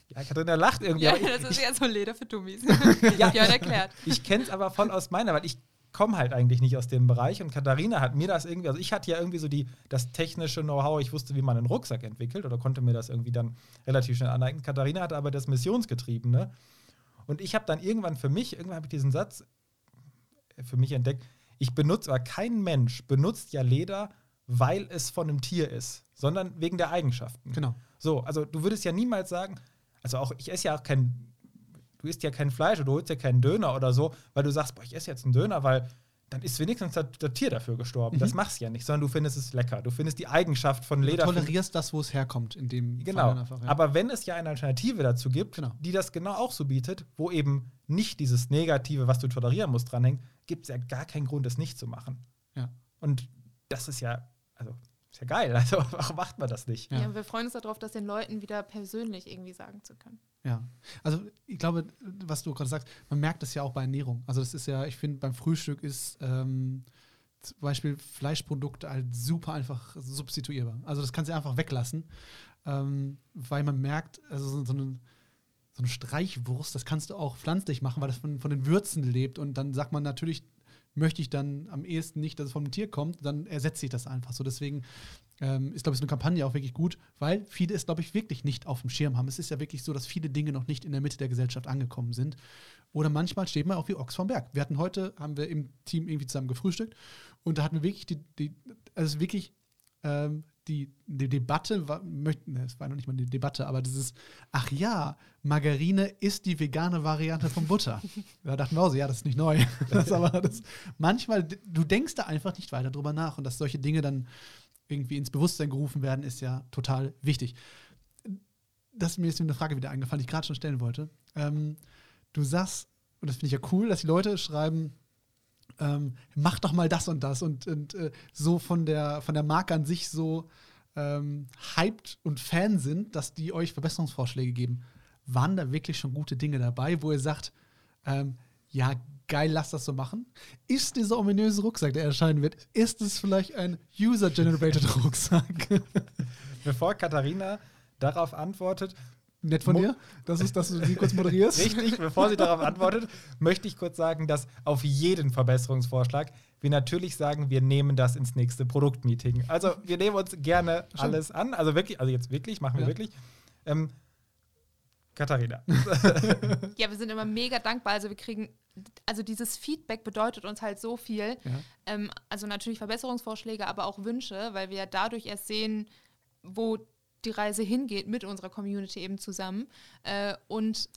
ja, Katharina lacht irgendwie. Ja, das ist ja so Leder für Dummies. ja, ja, erklärt. Ich kenne es aber voll aus meiner, weil ich komme halt eigentlich nicht aus dem Bereich und Katharina hat mir das irgendwie, also ich hatte ja irgendwie so die, das technische Know-how, ich wusste, wie man einen Rucksack entwickelt oder konnte mir das irgendwie dann relativ schnell aneignen. Katharina hatte aber das Missionsgetriebene und ich habe dann irgendwann für mich, irgendwann habe ich diesen Satz für mich entdeckt, ich benutze, aber kein Mensch benutzt ja Leder, weil es von einem Tier ist, sondern wegen der Eigenschaften. Genau. So, also du würdest ja niemals sagen, also auch, ich esse ja auch kein du isst ja kein Fleisch oder du holst ja keinen Döner oder so, weil du sagst, boah, ich esse jetzt einen Döner, weil dann ist wenigstens das, das Tier dafür gestorben. Mhm. Das machst du ja nicht, sondern du findest es lecker. Du findest die Eigenschaft von Leder. Du tolerierst das, wo es herkommt, in dem Genau. Einfach, ja. Aber wenn es ja eine Alternative dazu gibt, genau. die das genau auch so bietet, wo eben nicht dieses Negative, was du tolerieren musst, dranhängt, gibt es ja gar keinen Grund, das nicht zu machen. Ja. Und das ist ja, also ist ja geil. Also warum macht man das nicht? Ja. ja, wir freuen uns darauf, das den Leuten wieder persönlich irgendwie sagen zu können. Ja, also ich glaube, was du gerade sagst, man merkt das ja auch bei Ernährung. Also das ist ja, ich finde, beim Frühstück ist ähm, zum Beispiel Fleischprodukte halt super einfach substituierbar. Also das kannst du einfach weglassen, ähm, weil man merkt, also so, so, eine, so eine Streichwurst, das kannst du auch pflanzlich machen, weil das von, von den Würzen lebt. Und dann sagt man natürlich, möchte ich dann am ehesten nicht, dass es vom Tier kommt, dann ersetze ich das einfach so. Deswegen ähm, ist, glaube ich, so eine Kampagne auch wirklich gut, weil viele es, glaube ich, wirklich nicht auf dem Schirm haben. Es ist ja wirklich so, dass viele Dinge noch nicht in der Mitte der Gesellschaft angekommen sind. Oder manchmal steht man auch wie Ochs vom Berg. Wir hatten heute, haben wir im Team irgendwie zusammen gefrühstückt und da hatten wir wirklich die, die also wirklich ähm, die, die Debatte, war, möchten, ne, es war noch nicht mal eine Debatte, aber dieses, ach ja, Margarine ist die vegane Variante von Butter. da dachten wir auch so, ja, das ist nicht neu. das aber das, manchmal, du denkst da einfach nicht weiter drüber nach und dass solche Dinge dann irgendwie ins Bewusstsein gerufen werden, ist ja total wichtig. Das ist mir jetzt eine Frage wieder eingefallen, die ich gerade schon stellen wollte. Ähm, du sagst, und das finde ich ja cool, dass die Leute schreiben, ähm, mach doch mal das und das und, und äh, so von der, von der Marke an sich so ähm, hyped und Fan sind, dass die euch Verbesserungsvorschläge geben. Waren da wirklich schon gute Dinge dabei, wo ihr sagt, ähm, ja, geil, lass das so machen? Ist dieser ominöse Rucksack, der erscheinen wird, ist es vielleicht ein User-Generated Rucksack? Bevor Katharina darauf antwortet, Nett von Mo- dir, dass, es, dass du sie kurz moderierst. Richtig, bevor sie darauf antwortet, möchte ich kurz sagen, dass auf jeden Verbesserungsvorschlag wir natürlich sagen, wir nehmen das ins nächste Produktmeeting. Also wir nehmen uns gerne Schön. alles an. Also wirklich, also jetzt wirklich, machen wir Ja. wirklich. Ähm, Katharina. Ja, wir sind immer mega dankbar. Also wir kriegen, also dieses Feedback bedeutet uns halt so viel. Ja. Ähm, also natürlich Verbesserungsvorschläge, aber auch Wünsche, weil wir dadurch erst sehen, wo die Reise hingeht mit unserer Community eben zusammen. Äh, und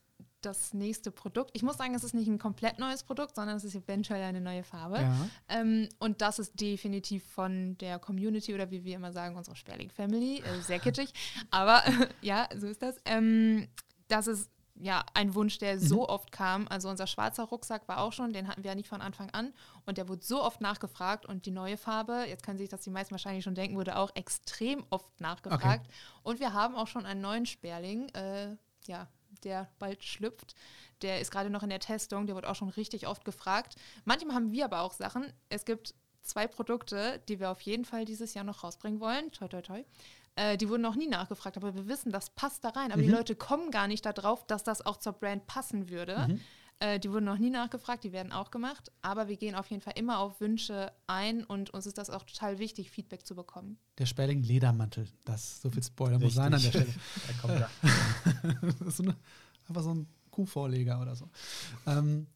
das nächste Produkt, ich muss sagen, es ist nicht ein komplett neues Produkt, sondern es ist eventuell eine neue Farbe. Ja. Ähm, und das ist definitiv von der Community oder wie wir immer sagen, unsere Sperling Family. Äh, sehr kitschig. Aber ja, so ist das. Ähm, das ist ja ein Wunsch, der so oft kam. Also unser schwarzer Rucksack war auch schon, den hatten wir ja nicht von Anfang an. Und der wurde so oft nachgefragt. Und die neue Farbe, jetzt können sich das die meisten wahrscheinlich schon denken, wurde auch extrem oft nachgefragt. Und wir haben auch schon einen neuen Sperling, äh, ja, der bald schlüpft. Der ist gerade noch in der Testung, der wird auch schon richtig oft gefragt. Manchmal haben wir aber auch Sachen. Es gibt zwei Produkte, die wir auf jeden Fall dieses Jahr noch rausbringen wollen. Toi, toi, toi. Äh, die wurden noch nie nachgefragt, aber wir wissen, das passt da rein. Aber die Leute kommen gar nicht darauf, dass das auch zur Brand passen würde. Äh, die wurden noch nie nachgefragt, die werden auch gemacht. Aber wir gehen auf jeden Fall immer auf Wünsche ein und uns ist das auch total wichtig, Feedback zu bekommen. Der Sperling Ledermantel. Das so viel Spoiler muss sein an der Stelle. Da kommt das ist so eine, einfach so ein Kuhvorleger oder so. Ähm,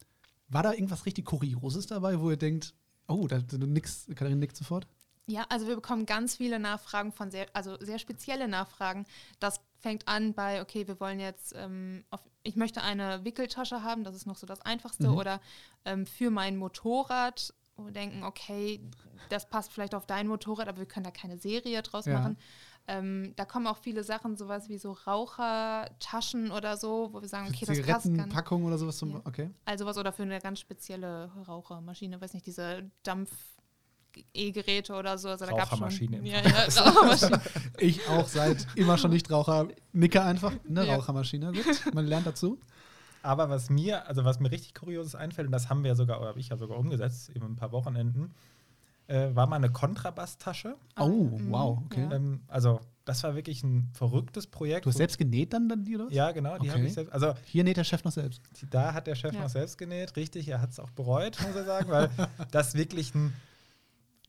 war da irgendwas richtig Kurioses dabei, wo ihr denkt, oh, da du nix, Katharin nickt sofort? Ja, also wir bekommen ganz viele Nachfragen von sehr, also sehr spezielle Nachfragen. Das fängt an bei, okay, wir wollen jetzt, ähm, auf, ich möchte eine Wickeltasche haben, das ist noch so das Einfachste, Mhm. oder ähm, für mein Motorrad, wo wir denken, okay, das passt vielleicht auf dein Motorrad, aber wir können da keine Serie draus Ja. machen. Ähm, da kommen auch viele Sachen, sowas wie so Rauchertaschen oder so, wo wir sagen, okay, das passt ganz. Zigarettenpackung oder sowas zum. Ja. Okay. Also was oder für eine ganz spezielle Rauchermaschine, weiß nicht, diese Dampf-E-Geräte oder so. Also da gab's Rauchermaschine Schon, im ja, ja, Rauchermaschine. Ich auch seit immer schon Nichtraucher nicke einfach. Eine Ja. Rauchermaschine. Gut, man lernt dazu. Aber was mir, also was mir richtig Kurioses einfällt, und das haben wir ja sogar, oder habe ich ja sogar umgesetzt, eben ein paar Wochenenden, äh, war mal eine Kontrabasstasche. Oh, Mhm, wow, okay. ja. Ähm, also, das war wirklich ein verrücktes Projekt. Du hast selbst genäht dann, dann die, oder? was? Ja, genau, die Okay. habe ich selbst. Also, Hier näht der Chef noch selbst. da hat der Chef Ja. noch selbst genäht. Richtig, er hat es auch bereut, muss er sagen, weil das wirklich ein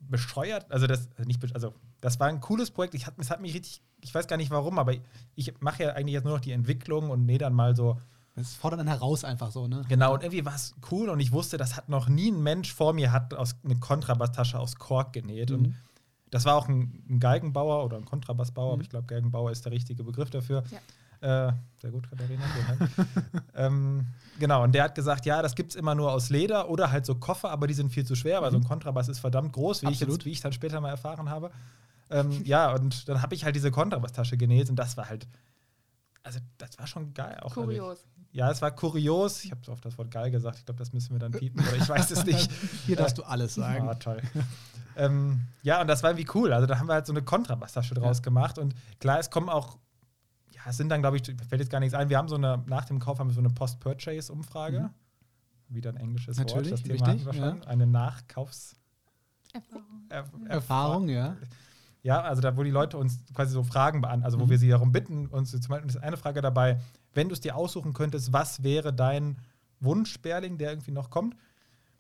bescheuert, also das nicht, also das war ein cooles Projekt. Ich hat, es hat mich richtig, ich weiß gar nicht warum, aber ich mache ja eigentlich jetzt nur noch die Entwicklung und nähe dann mal so Das fordert einen heraus einfach so, ne? Genau, und irgendwie war es cool und ich wusste, das hat noch nie ein Mensch vor mir hat aus, eine Kontrabasstasche aus Kork genäht. Mhm. Und das war auch ein, ein Geigenbauer oder ein Kontrabassbauer, Mhm. aber ich glaube, Geigenbauer ist der richtige Begriff dafür. Ja. Äh, sehr gut, Katharina. ähm, genau, und der hat gesagt, ja, das gibt es immer nur aus Leder oder halt so Koffer, aber die sind viel zu schwer, weil so ein Kontrabass ist verdammt groß, wie ich, Mhm. Absolut. jetzt, wie ich dann später mal erfahren habe. Ähm, ja, und dann habe ich halt diese Kontrabasstasche genäht und das war halt, also das war schon geil. Auch, also Kurios. ja, es war kurios. Ich habe so oft das Wort geil gesagt. Ich glaube, das müssen wir dann piepen. Oder ich weiß es nicht. Hier darfst du alles sagen. Ah, toll. ähm, ja, und das war irgendwie cool. Also da haben wir halt so eine Kontrabasstasche draus Ja. gemacht. Und klar, es kommen auch, ja, es sind dann, glaube ich, fällt jetzt gar nichts ein. Wir haben so eine, nach dem Kauf haben wir so eine Post-Purchase-Umfrage. Mhm. Wieder ein englisches Natürlich, Wort. Das Thema hatten wir schon. ja. Eine Nachkaufs... Erfahrung. Er Erfahrung, ja. ja, also da, wo die Leute uns quasi so Fragen beantworten, also wo Mhm. wir sie darum bitten, uns zum Beispiel ist eine Frage dabei, wenn du es dir aussuchen könntest, was wäre dein Wunsch-Sperling, der irgendwie noch kommt?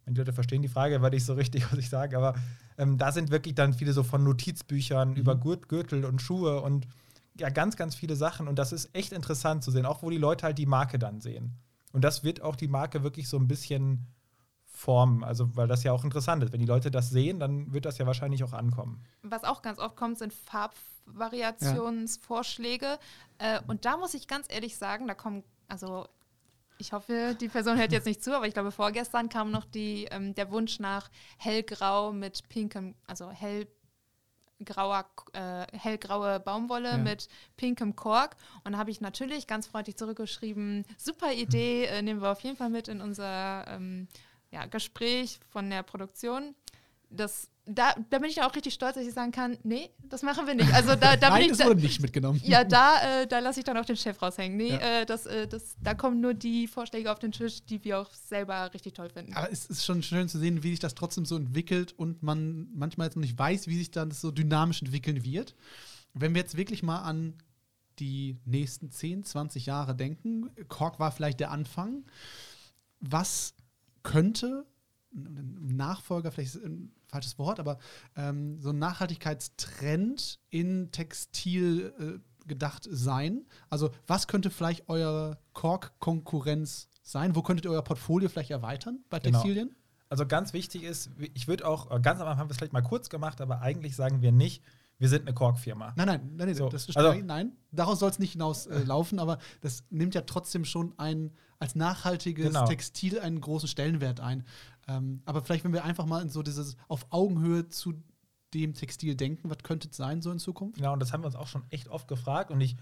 Wenn die Leute verstehen die Frage, weil ich so richtig, was ich sage, aber ähm, da sind wirklich dann viele so von Notizbüchern Mhm. über Gürtel und Schuhe und ja, ganz, ganz viele Sachen und das ist echt interessant zu sehen, auch wo die Leute halt die Marke dann sehen. Und das wird auch die Marke wirklich so ein bisschen formen, also weil das ja auch interessant ist. Wenn die Leute das sehen, dann wird das ja wahrscheinlich auch ankommen. Was auch ganz oft kommt, sind Farbvariationsvorschläge. Äh, und da muss ich ganz ehrlich sagen, da kommen, also ich hoffe, die Person hört jetzt nicht zu, aber ich glaube, vorgestern kam noch die, ähm, der Wunsch nach hellgrau mit pinkem, also hellgrauer, äh, hellgraue Baumwolle Ja. mit pinkem Kork. Und da habe ich natürlich ganz freundlich zurückgeschrieben, super Idee, äh, nehmen wir auf jeden Fall mit in unser ähm, ja, Gespräch von der Produktion. Das, da, da bin ich auch richtig stolz, dass ich sagen kann, nee, das machen wir nicht. Also da, da bin ich. Da, wurde nicht mitgenommen. Ja, da, äh, da lasse ich dann auch den Chef raushängen. Nee, ja. äh, das, äh, das, da kommen nur die Vorschläge auf den Tisch, die wir auch selber richtig toll finden. Aber es ist schon schön zu sehen, wie sich das trotzdem so entwickelt und man manchmal jetzt noch nicht weiß, wie sich dann das so dynamisch entwickeln wird. Wenn wir jetzt wirklich mal an die nächsten 10, 20 Jahre denken, Kork war vielleicht der Anfang. Was könnte Nachfolger, vielleicht ein falsches Wort, aber ähm, so ein Nachhaltigkeitstrend in Textil äh, gedacht sein? Also, was könnte vielleicht eure Kork-Konkurrenz sein? Wo könntet ihr euer Portfolio vielleicht erweitern bei genau. Textilien? Genau. Also, ganz wichtig ist, ich würde auch, ganz am Anfang haben wir es vielleicht mal kurz gemacht, aber eigentlich sagen wir nicht, wir sind eine Kork-Firma. Nein, nein, nein, nein, so. das ist also, nein. Daraus soll es nicht hinauslaufen, äh, aber das nimmt ja trotzdem schon ein, als nachhaltiges genau. Textil einen großen Stellenwert ein. Ähm, aber vielleicht, wenn wir einfach mal in so dieses auf Augenhöhe zu dem Textil denken, was könnte es sein so in Zukunft? Genau, und das haben wir uns auch schon echt oft gefragt und ich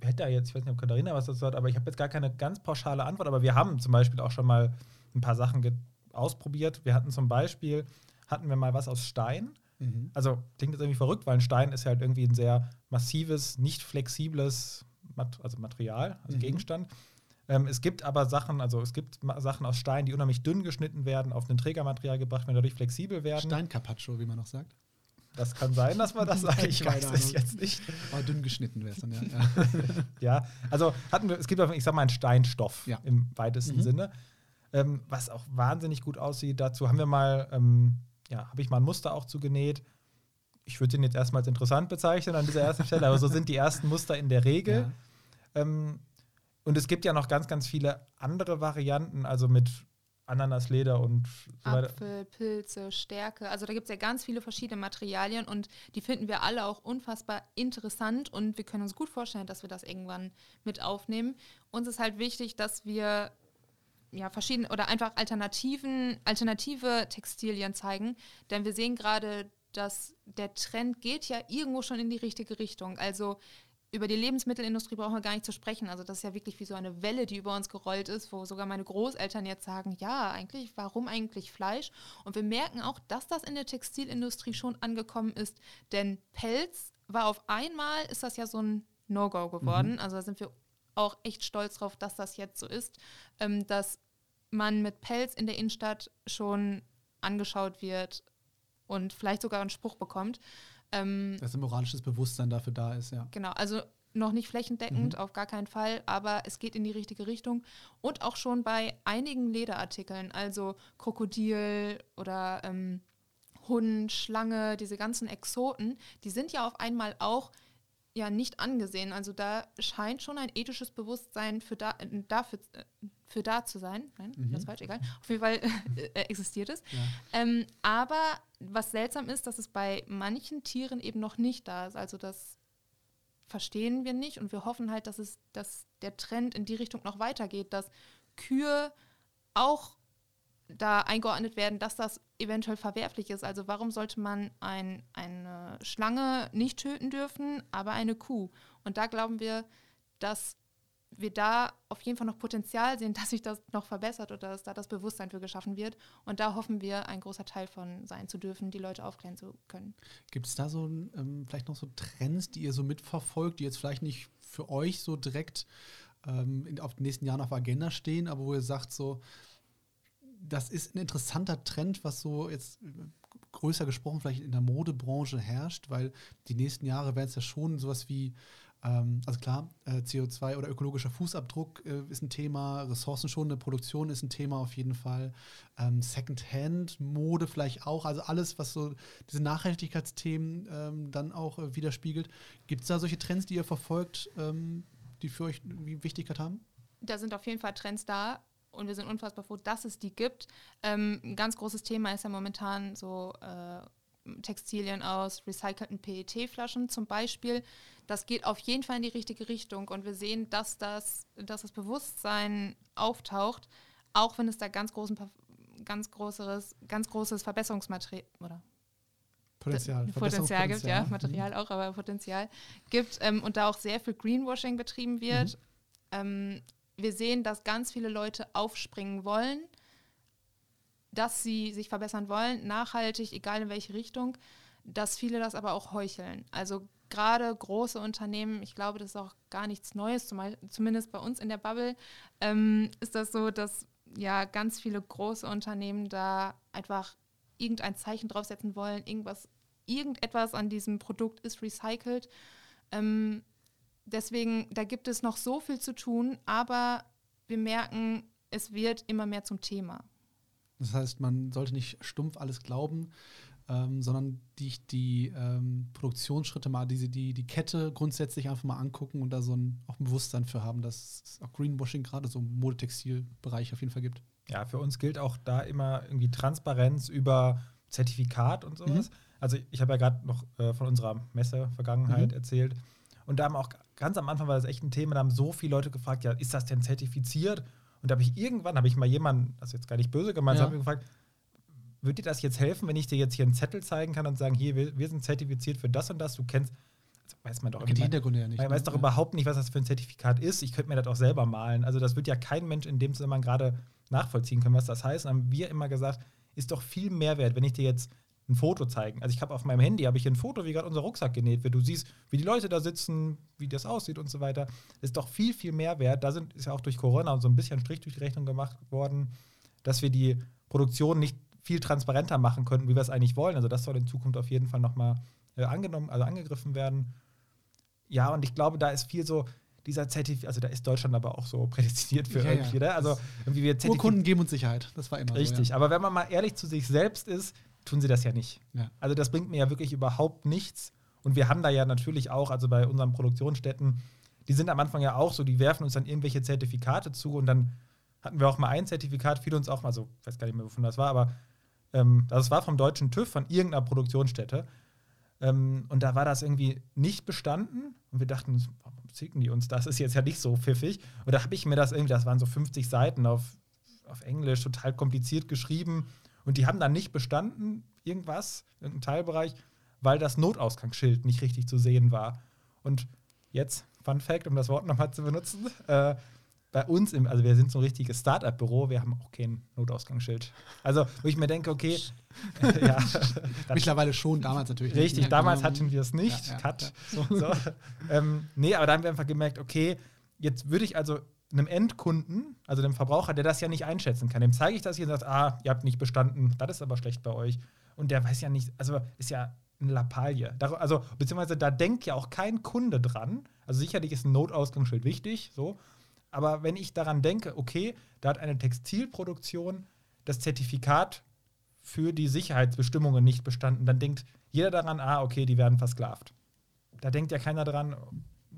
hätte da jetzt, ich weiß nicht, ob Katharina was dazu hat, aber ich habe jetzt gar keine ganz pauschale Antwort, aber wir haben zum Beispiel auch schon mal ein paar Sachen ausprobiert. Wir hatten zum Beispiel, hatten wir mal was aus Stein. Mhm. Also klingt jetzt irgendwie verrückt, weil ein Stein ist ja halt irgendwie ein sehr massives, nicht flexibles Mat also Material, also mhm. Gegenstand. Ähm, es gibt aber Sachen, also es gibt Sachen aus Stein, die unheimlich dünn geschnitten werden, auf ein Trägermaterial gebracht werden, dadurch flexibel werden. Steincarpaccio, wie man noch sagt. Das kann sein, dass man das sagt. Ich weiß es jetzt nicht. Aber dünn geschnitten wäre es dann, ja. Ja. ja. also hatten wir, es gibt, ich sag mal, einen Steinstoff ja. im weitesten mhm. Sinne, ähm, was auch wahnsinnig gut aussieht. Dazu haben wir mal, ähm, ja, habe ich mal ein Muster auch zugenäht. Ich würde den jetzt erstmal als interessant bezeichnen an dieser ersten Stelle, aber so sind die ersten Muster in der Regel. Ja. Ähm, und es gibt ja noch ganz, ganz viele andere Varianten, also mit Ananasleder und so weiter. Apfel, Pilze, Stärke. Also da gibt es ja ganz viele verschiedene Materialien und die finden wir alle auch unfassbar interessant und wir können uns gut vorstellen, dass wir das irgendwann mit aufnehmen. Uns ist halt wichtig, dass wir ja, verschiedene oder einfach Alternativen, alternative Textilien zeigen, denn wir sehen gerade, dass der Trend geht ja irgendwo schon in die richtige Richtung. Also über die Lebensmittelindustrie brauchen wir gar nicht zu sprechen. Also das ist ja wirklich wie so eine Welle, die über uns gerollt ist, wo sogar meine Großeltern jetzt sagen, ja, eigentlich, warum eigentlich Fleisch? Und wir merken auch, dass das in der Textilindustrie schon angekommen ist, denn Pelz war auf einmal, ist das ja so ein No-Go geworden. Mhm. Also da sind wir auch echt stolz drauf, dass das jetzt so ist, ähm, dass man mit Pelz in der Innenstadt schon angeschaut wird und vielleicht sogar einen Spruch bekommt. Ähm, Dass ein moralisches Bewusstsein dafür da ist, ja. Genau, also noch nicht flächendeckend, mhm. auf gar keinen Fall, aber es geht in die richtige Richtung. Und auch schon bei einigen Lederartikeln, also Krokodil oder ähm, Hund, Schlange, diese ganzen Exoten, die sind ja auf einmal auch ja nicht angesehen. Also da scheint schon ein ethisches Bewusstsein für da, äh, dafür, äh, für da zu sein. Nein, mhm. das ist falsch, egal. Auf jeden Fall äh, existiert es. Ja. Ähm, aber was seltsam ist, dass es bei manchen Tieren eben noch nicht da ist. Also das verstehen wir nicht und wir hoffen halt, dass es, dass der Trend in die Richtung noch weitergeht, dass Kühe auch da eingeordnet werden, dass das eventuell verwerflich ist. Also warum sollte man ein, eine Schlange nicht töten dürfen, aber eine Kuh? Und da glauben wir, dass wir da auf jeden Fall noch Potenzial sehen, dass sich das noch verbessert oder dass da das Bewusstsein für geschaffen wird. Und da hoffen wir, ein großer Teil von sein zu dürfen, die Leute aufklären zu können. Gibt es da so ähm, vielleicht noch so Trends, die ihr so mitverfolgt, die jetzt vielleicht nicht für euch so direkt ähm, in, auf den nächsten Jahren auf Agenda stehen, aber wo ihr sagt so, das ist ein interessanter Trend, was so jetzt größer gesprochen vielleicht in der Modebranche herrscht, weil die nächsten Jahre werden es ja schon sowas wie, ähm, also klar, äh, CO2 oder ökologischer Fußabdruck äh, ist ein Thema, ressourcenschonende Produktion ist ein Thema auf jeden Fall, ähm, Secondhand-Mode vielleicht auch, also alles, was so diese Nachhaltigkeitsthemen ähm, dann auch äh, widerspiegelt. Gibt es da solche Trends, die ihr verfolgt, ähm, die für euch Wichtigkeit haben? Da sind auf jeden Fall Trends da und wir sind unfassbar froh, dass es die gibt. Ähm, ein ganz großes Thema ist ja momentan so äh, Textilien aus recycelten PET-Flaschen zum Beispiel. Das geht auf jeden Fall in die richtige Richtung und wir sehen, dass das, dass das Bewusstsein auftaucht, auch wenn es da ganz großen, ganz großes, ganz großes Verbesserungsmaterial oder Potenzial, Potenzial gibt, ja, Material mhm. auch, aber Potenzial gibt ähm, und da auch sehr viel Greenwashing betrieben wird. Mhm. Ähm, wir sehen, dass ganz viele Leute aufspringen wollen. dass sie sich verbessern wollen, nachhaltig, egal in welche Richtung, dass viele das aber auch heucheln. Also gerade große Unternehmen, ich glaube, das ist auch gar nichts Neues, zumindest bei uns in der Bubble, ähm, ist das so, dass ja ganz viele große Unternehmen da einfach irgendein Zeichen draufsetzen wollen, irgendwas, irgendetwas an diesem Produkt ist recycelt. Ähm, deswegen, da gibt es noch so viel zu tun, aber wir merken, es wird immer mehr zum Thema. Das heißt, man sollte nicht stumpf alles glauben, ähm, sondern die, die ähm, Produktionsschritte mal, diese, die, die Kette grundsätzlich einfach mal angucken und da so ein, auch ein Bewusstsein für haben, dass es auch Greenwashing gerade so im Modetextilbereich auf jeden Fall gibt. Ja, für uns gilt auch da immer irgendwie Transparenz über Zertifikat und sowas. Mhm. Also ich habe ja gerade noch äh, von unserer Messe-Vergangenheit mhm. erzählt. Und da haben auch ganz am Anfang war das echt ein Thema, da haben so viele Leute gefragt, ja, ist das denn zertifiziert? Und da habe ich irgendwann, habe ich mal jemanden, das ist jetzt gar nicht böse gemeint, ja. habe ich gefragt, würde dir das jetzt helfen, wenn ich dir jetzt hier einen Zettel zeigen kann und sagen, hier, wir, wir sind zertifiziert für das und das, du kennst, also weiß man doch okay, die Hintergründe ja nicht. Man weiß ne? doch ja. überhaupt nicht, was das für ein Zertifikat ist. Ich könnte mir das auch selber malen. Also das wird ja kein Mensch in dem Zusammenhang gerade nachvollziehen können, was das heißt. Und haben wir immer gesagt, ist doch viel Mehrwert, wenn ich dir jetzt ein Foto zeigen. Also ich habe auf meinem Handy habe ich ein Foto, wie gerade unser Rucksack genäht wird. Du siehst, wie die Leute da sitzen, wie das aussieht und so weiter. Ist doch viel, viel mehr wert. Da sind, ist ja auch durch Corona so ein bisschen Strich durch die Rechnung gemacht worden, dass wir die Produktion nicht viel transparenter machen könnten, wie wir es eigentlich wollen. Also das soll in Zukunft auf jeden Fall nochmal äh, angenommen, also angegriffen werden. Ja, und ich glaube, da ist viel so, dieser Zertifikat, also da ist Deutschland aber auch so prädestiniert für ja, irgendwie, ja. ne? Also irgendwie wir Urkunden geben uns Sicherheit, das war immer Richtig, so, ja. aber wenn man mal ehrlich zu sich selbst ist, tun sie das ja nicht. Ja. Also das bringt mir ja wirklich überhaupt nichts. Und wir haben da ja natürlich auch, also bei unseren Produktionsstätten, die sind am Anfang ja auch so, die werfen uns dann irgendwelche Zertifikate zu und dann hatten wir auch mal ein Zertifikat, fiel uns auch mal so, ich weiß gar nicht mehr, wovon das war, aber ähm, das war vom deutschen TÜV, von irgendeiner Produktionsstätte. Ähm, und da war das irgendwie nicht bestanden und wir dachten, warum zicken die uns das? Ist jetzt ja nicht so pfiffig. Und da habe ich mir das irgendwie, das waren so 50 Seiten auf, auf Englisch, total kompliziert geschrieben. Und die haben dann nicht bestanden, irgendwas, irgendein Teilbereich, weil das Notausgangsschild nicht richtig zu sehen war. Und jetzt, Fun Fact, um das Wort nochmal zu benutzen, äh, bei uns, im, also wir sind so ein richtiges Start-up-Büro, wir haben auch kein Notausgangsschild. Also, wo ich mir denke, okay, äh, ja. Mittlerweile schon, damals natürlich. Richtig, nicht. damals genau. hatten wir es nicht. Ja, ja, Cut. Ja, so. so. ähm, nee, aber da haben wir einfach gemerkt, okay, jetzt würde ich also einem Endkunden, also dem Verbraucher, der das ja nicht einschätzen kann, dem zeige ich das hier und sagt, ah, ihr habt nicht bestanden, das ist aber schlecht bei euch. Und der weiß ja nicht, also ist ja eine Lappalie. Also, beziehungsweise da denkt ja auch kein Kunde dran. Also sicherlich ist ein Notausgangsschild wichtig, so. Aber wenn ich daran denke, okay, da hat eine Textilproduktion das Zertifikat für die Sicherheitsbestimmungen nicht bestanden, dann denkt jeder daran, ah, okay, die werden versklavt. Da denkt ja keiner dran,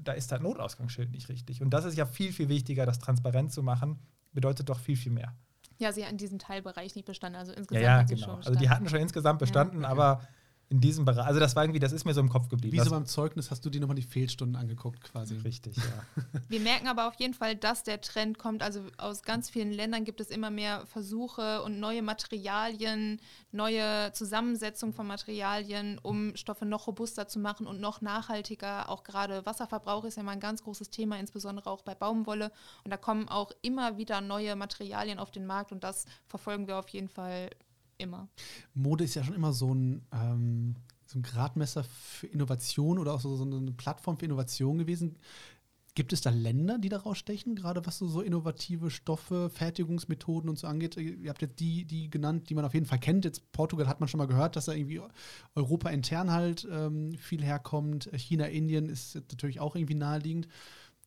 da ist das Notausgangsschild nicht richtig. Und das ist ja viel, viel wichtiger, das transparent zu machen, bedeutet doch viel, viel mehr. Ja, sie hatten diesen Teilbereich nicht bestanden, also insgesamt. Ja, ja genau. Also die hatten schon insgesamt bestanden, ja, okay. aber in diesem Bereich. Also das war irgendwie, das ist mir so im Kopf geblieben. Wie so beim Zeugnis hast du dir nochmal die Fehlstunden angeguckt quasi. Richtig, ja. Wir merken aber auf jeden Fall, dass der Trend kommt. Also aus ganz vielen Ländern gibt es immer mehr Versuche und neue Materialien, neue Zusammensetzung von Materialien, um Stoffe noch robuster zu machen und noch nachhaltiger. Auch gerade Wasserverbrauch ist ja mal ein ganz großes Thema, insbesondere auch bei Baumwolle. Und da kommen auch immer wieder neue Materialien auf den Markt und das verfolgen wir auf jeden Fall immer. Mode ist ja schon immer so ein, ähm, so ein Gradmesser für Innovation oder auch so, so eine Plattform für Innovation gewesen. Gibt es da Länder, die daraus stechen, gerade was so, so innovative Stoffe, Fertigungsmethoden und so angeht? Ihr habt jetzt die, die genannt, die man auf jeden Fall kennt. Jetzt Portugal hat man schon mal gehört, dass da irgendwie Europa intern halt ähm, viel herkommt. China, Indien ist natürlich auch irgendwie naheliegend.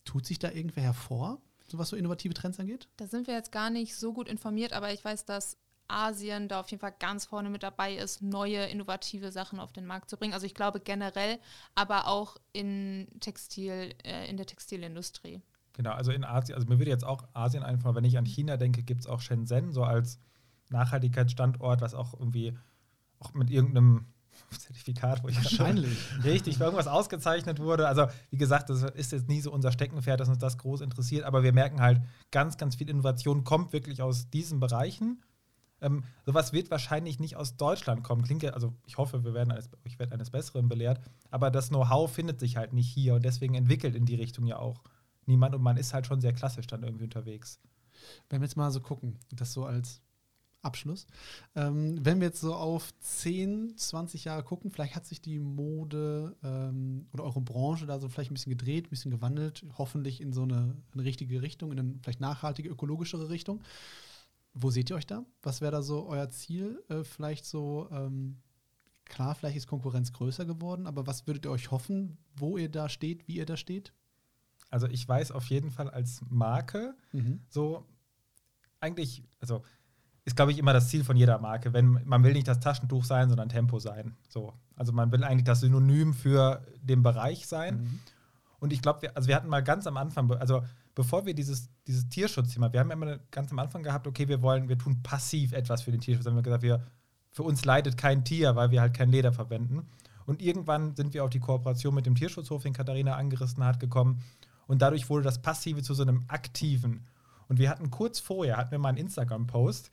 Tut sich da irgendwer hervor, so was so innovative Trends angeht? Da sind wir jetzt gar nicht so gut informiert, aber ich weiß, dass Asien da auf jeden Fall ganz vorne mit dabei ist, neue innovative Sachen auf den Markt zu bringen. Also ich glaube generell, aber auch in Textil, äh, in der Textilindustrie. Genau, also in Asien, also mir würde jetzt auch Asien einfallen, wenn ich an China denke, gibt es auch Shenzhen so als Nachhaltigkeitsstandort, was auch irgendwie auch mit irgendeinem Zertifikat, wo ich wahrscheinlich richtig irgendwas ausgezeichnet wurde. Also wie gesagt, das ist jetzt nie so unser Steckenpferd, dass uns das groß interessiert, aber wir merken halt, ganz, ganz viel Innovation kommt wirklich aus diesen Bereichen ähm, sowas wird wahrscheinlich nicht aus Deutschland kommen. Klingt ja, also ich hoffe, wir werden eines, ich werde eines Besseren belehrt, aber das Know-how findet sich halt nicht hier und deswegen entwickelt in die Richtung ja auch niemand und man ist halt schon sehr klassisch dann irgendwie unterwegs. Wenn wir jetzt mal so gucken, das so als Abschluss. Ähm, wenn wir jetzt so auf 10, 20 Jahre gucken, vielleicht hat sich die Mode ähm, oder eure Branche da so vielleicht ein bisschen gedreht, ein bisschen gewandelt, hoffentlich in so eine, eine richtige Richtung, in eine vielleicht nachhaltige, ökologischere Richtung. Wo seht ihr euch da? Was wäre da so euer Ziel? Äh, vielleicht so, ähm, klar, vielleicht ist Konkurrenz größer geworden, aber was würdet ihr euch hoffen, wo ihr da steht, wie ihr da steht? Also ich weiß auf jeden Fall als Marke, mhm. so eigentlich, also ist, glaube ich, immer das Ziel von jeder Marke. Wenn man will nicht das Taschentuch sein, sondern Tempo sein. So. Also man will eigentlich das Synonym für den Bereich sein. Mhm. Und ich glaube, wir, also wir hatten mal ganz am Anfang, also bevor wir dieses, dieses Tierschutzthema, wir haben ja immer ganz am Anfang gehabt, okay, wir wollen, wir tun passiv etwas für den Tierschutz. Dann haben wir gesagt, wir, für uns leidet kein Tier, weil wir halt kein Leder verwenden. Und irgendwann sind wir auf die Kooperation mit dem Tierschutzhof, den Katharina angerissen hat, gekommen. Und dadurch wurde das Passive zu so einem Aktiven. Und wir hatten kurz vorher, hatten wir mal einen Instagram-Post,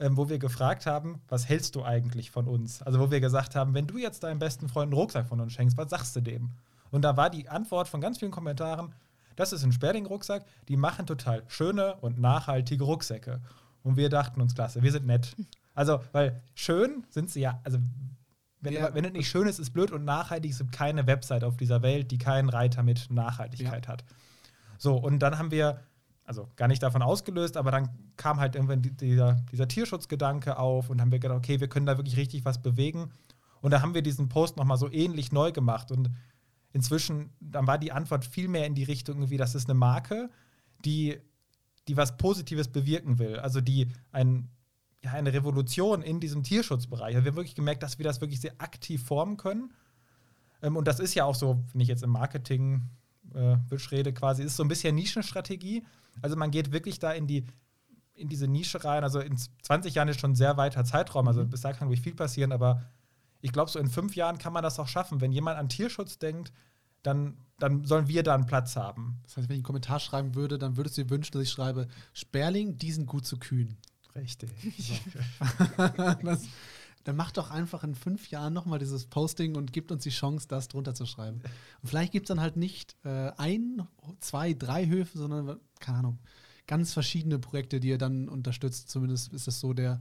ähm, wo wir gefragt haben, was hältst du eigentlich von uns? Also wo wir gesagt haben, wenn du jetzt deinem besten Freund einen Rucksack von uns schenkst, was sagst du dem? Und da war die Antwort von ganz vielen Kommentaren, das ist ein Sperling-Rucksack, die machen total schöne und nachhaltige Rucksäcke. Und wir dachten uns, klasse, wir sind nett. Also, weil schön sind sie ja, also wenn, ja. wenn es nicht schön ist, ist blöd und nachhaltig. Es gibt keine Website auf dieser Welt, die keinen Reiter mit Nachhaltigkeit ja. hat. So, und dann haben wir also gar nicht davon ausgelöst, aber dann kam halt irgendwann dieser, dieser Tierschutzgedanke auf und haben wir gedacht, okay, wir können da wirklich richtig was bewegen. Und da haben wir diesen Post nochmal so ähnlich neu gemacht. Und inzwischen, dann war die Antwort viel mehr in die Richtung, irgendwie, das ist eine Marke, die, die was Positives bewirken will. Also die ein, ja, eine Revolution in diesem Tierschutzbereich. Also wir haben wirklich gemerkt, dass wir das wirklich sehr aktiv formen können. Ähm, und das ist ja auch so, wenn ich jetzt im Marketing äh, rede, quasi, ist so ein bisschen Nischenstrategie. Also man geht wirklich da in die in diese Nische rein. Also in 20 Jahren ist schon ein sehr weiter Zeitraum. Also mhm. bis da kann wirklich viel passieren, aber ich glaube, so in fünf Jahren kann man das auch schaffen. Wenn jemand an Tierschutz denkt, dann, dann sollen wir da einen Platz haben. Das heißt, wenn ich einen Kommentar schreiben würde, dann würdest du dir wünschen, dass ich schreibe, Sperling, die sind gut zu kühn. Richtig. Das, dann macht doch einfach in fünf Jahren nochmal dieses Posting und gibt uns die Chance, das drunter zu schreiben. Und vielleicht gibt es dann halt nicht äh, ein, zwei, drei Höfe, sondern, keine Ahnung, ganz verschiedene Projekte, die ihr dann unterstützt. Zumindest ist das so der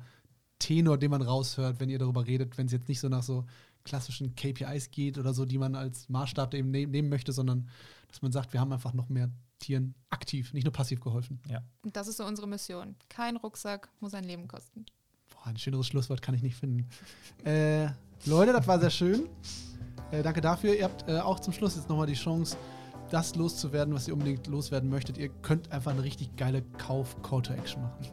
Tenor, den man raushört, wenn ihr darüber redet, wenn es jetzt nicht so nach so klassischen KPIs geht oder so, die man als Maßstab eben ne nehmen möchte, sondern dass man sagt, wir haben einfach noch mehr Tieren aktiv, nicht nur passiv geholfen. Ja. Und das ist so unsere Mission. Kein Rucksack muss ein Leben kosten. Boah, ein schöneres Schlusswort kann ich nicht finden. Äh, Leute, das war sehr schön. Äh, danke dafür. Ihr habt äh, auch zum Schluss jetzt nochmal die Chance, das loszuwerden, was ihr unbedingt loswerden möchtet. Ihr könnt einfach eine richtig geile Kauf-Call-to-Action machen.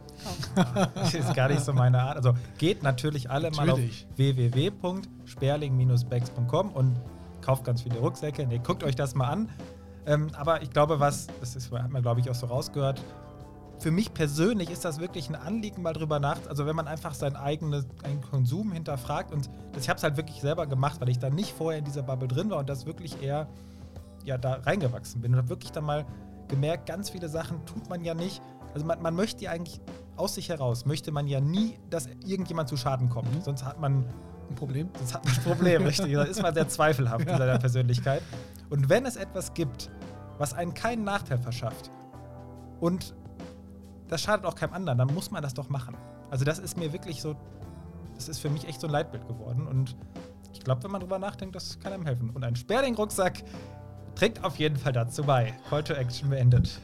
das ist gar nicht so meine Art. Also geht natürlich alle natürlich. mal auf www.sperling-bags.com und kauft ganz viele Rucksäcke. Nee, guckt euch das mal an. Ähm, aber ich glaube, was, das ist, hat man glaube ich auch so rausgehört, für mich persönlich ist das wirklich ein Anliegen, mal drüber nach. Also, wenn man einfach seinen eigenen, Konsum hinterfragt. Und das, ich habe es halt wirklich selber gemacht, weil ich da nicht vorher in dieser Bubble drin war und das wirklich eher ja, da reingewachsen bin. Und habe wirklich dann mal gemerkt, ganz viele Sachen tut man ja nicht. Also, man, man möchte ja eigentlich aus sich heraus, möchte man ja nie, dass irgendjemand zu Schaden kommt. Mhm. Sonst hat man ein Problem. Sonst hat man ein Problem, richtig. Da ist man sehr zweifelhaft in seiner Persönlichkeit. Und wenn es etwas gibt, was einen keinen Nachteil verschafft und das schadet auch keinem anderen, dann muss man das doch machen. Also das ist mir wirklich so, das ist für mich echt so ein Leitbild geworden und ich glaube, wenn man drüber nachdenkt, das kann einem helfen. Und ein Sperling-Rucksack trägt auf jeden Fall dazu bei. Call to Action beendet.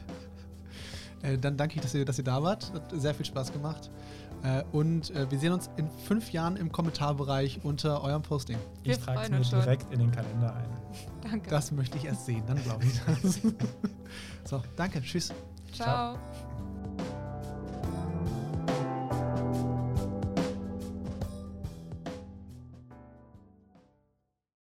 Äh, dann danke ich, dass ihr, dass ihr da wart. Hat sehr viel Spaß gemacht. Äh, und äh, wir sehen uns in fünf Jahren im Kommentarbereich unter eurem Posting. Wir ich trage es mir schon. direkt in den Kalender ein. Danke. Das möchte ich erst sehen, dann glaube ich das. so, danke. Tschüss. Ciao. Ciao.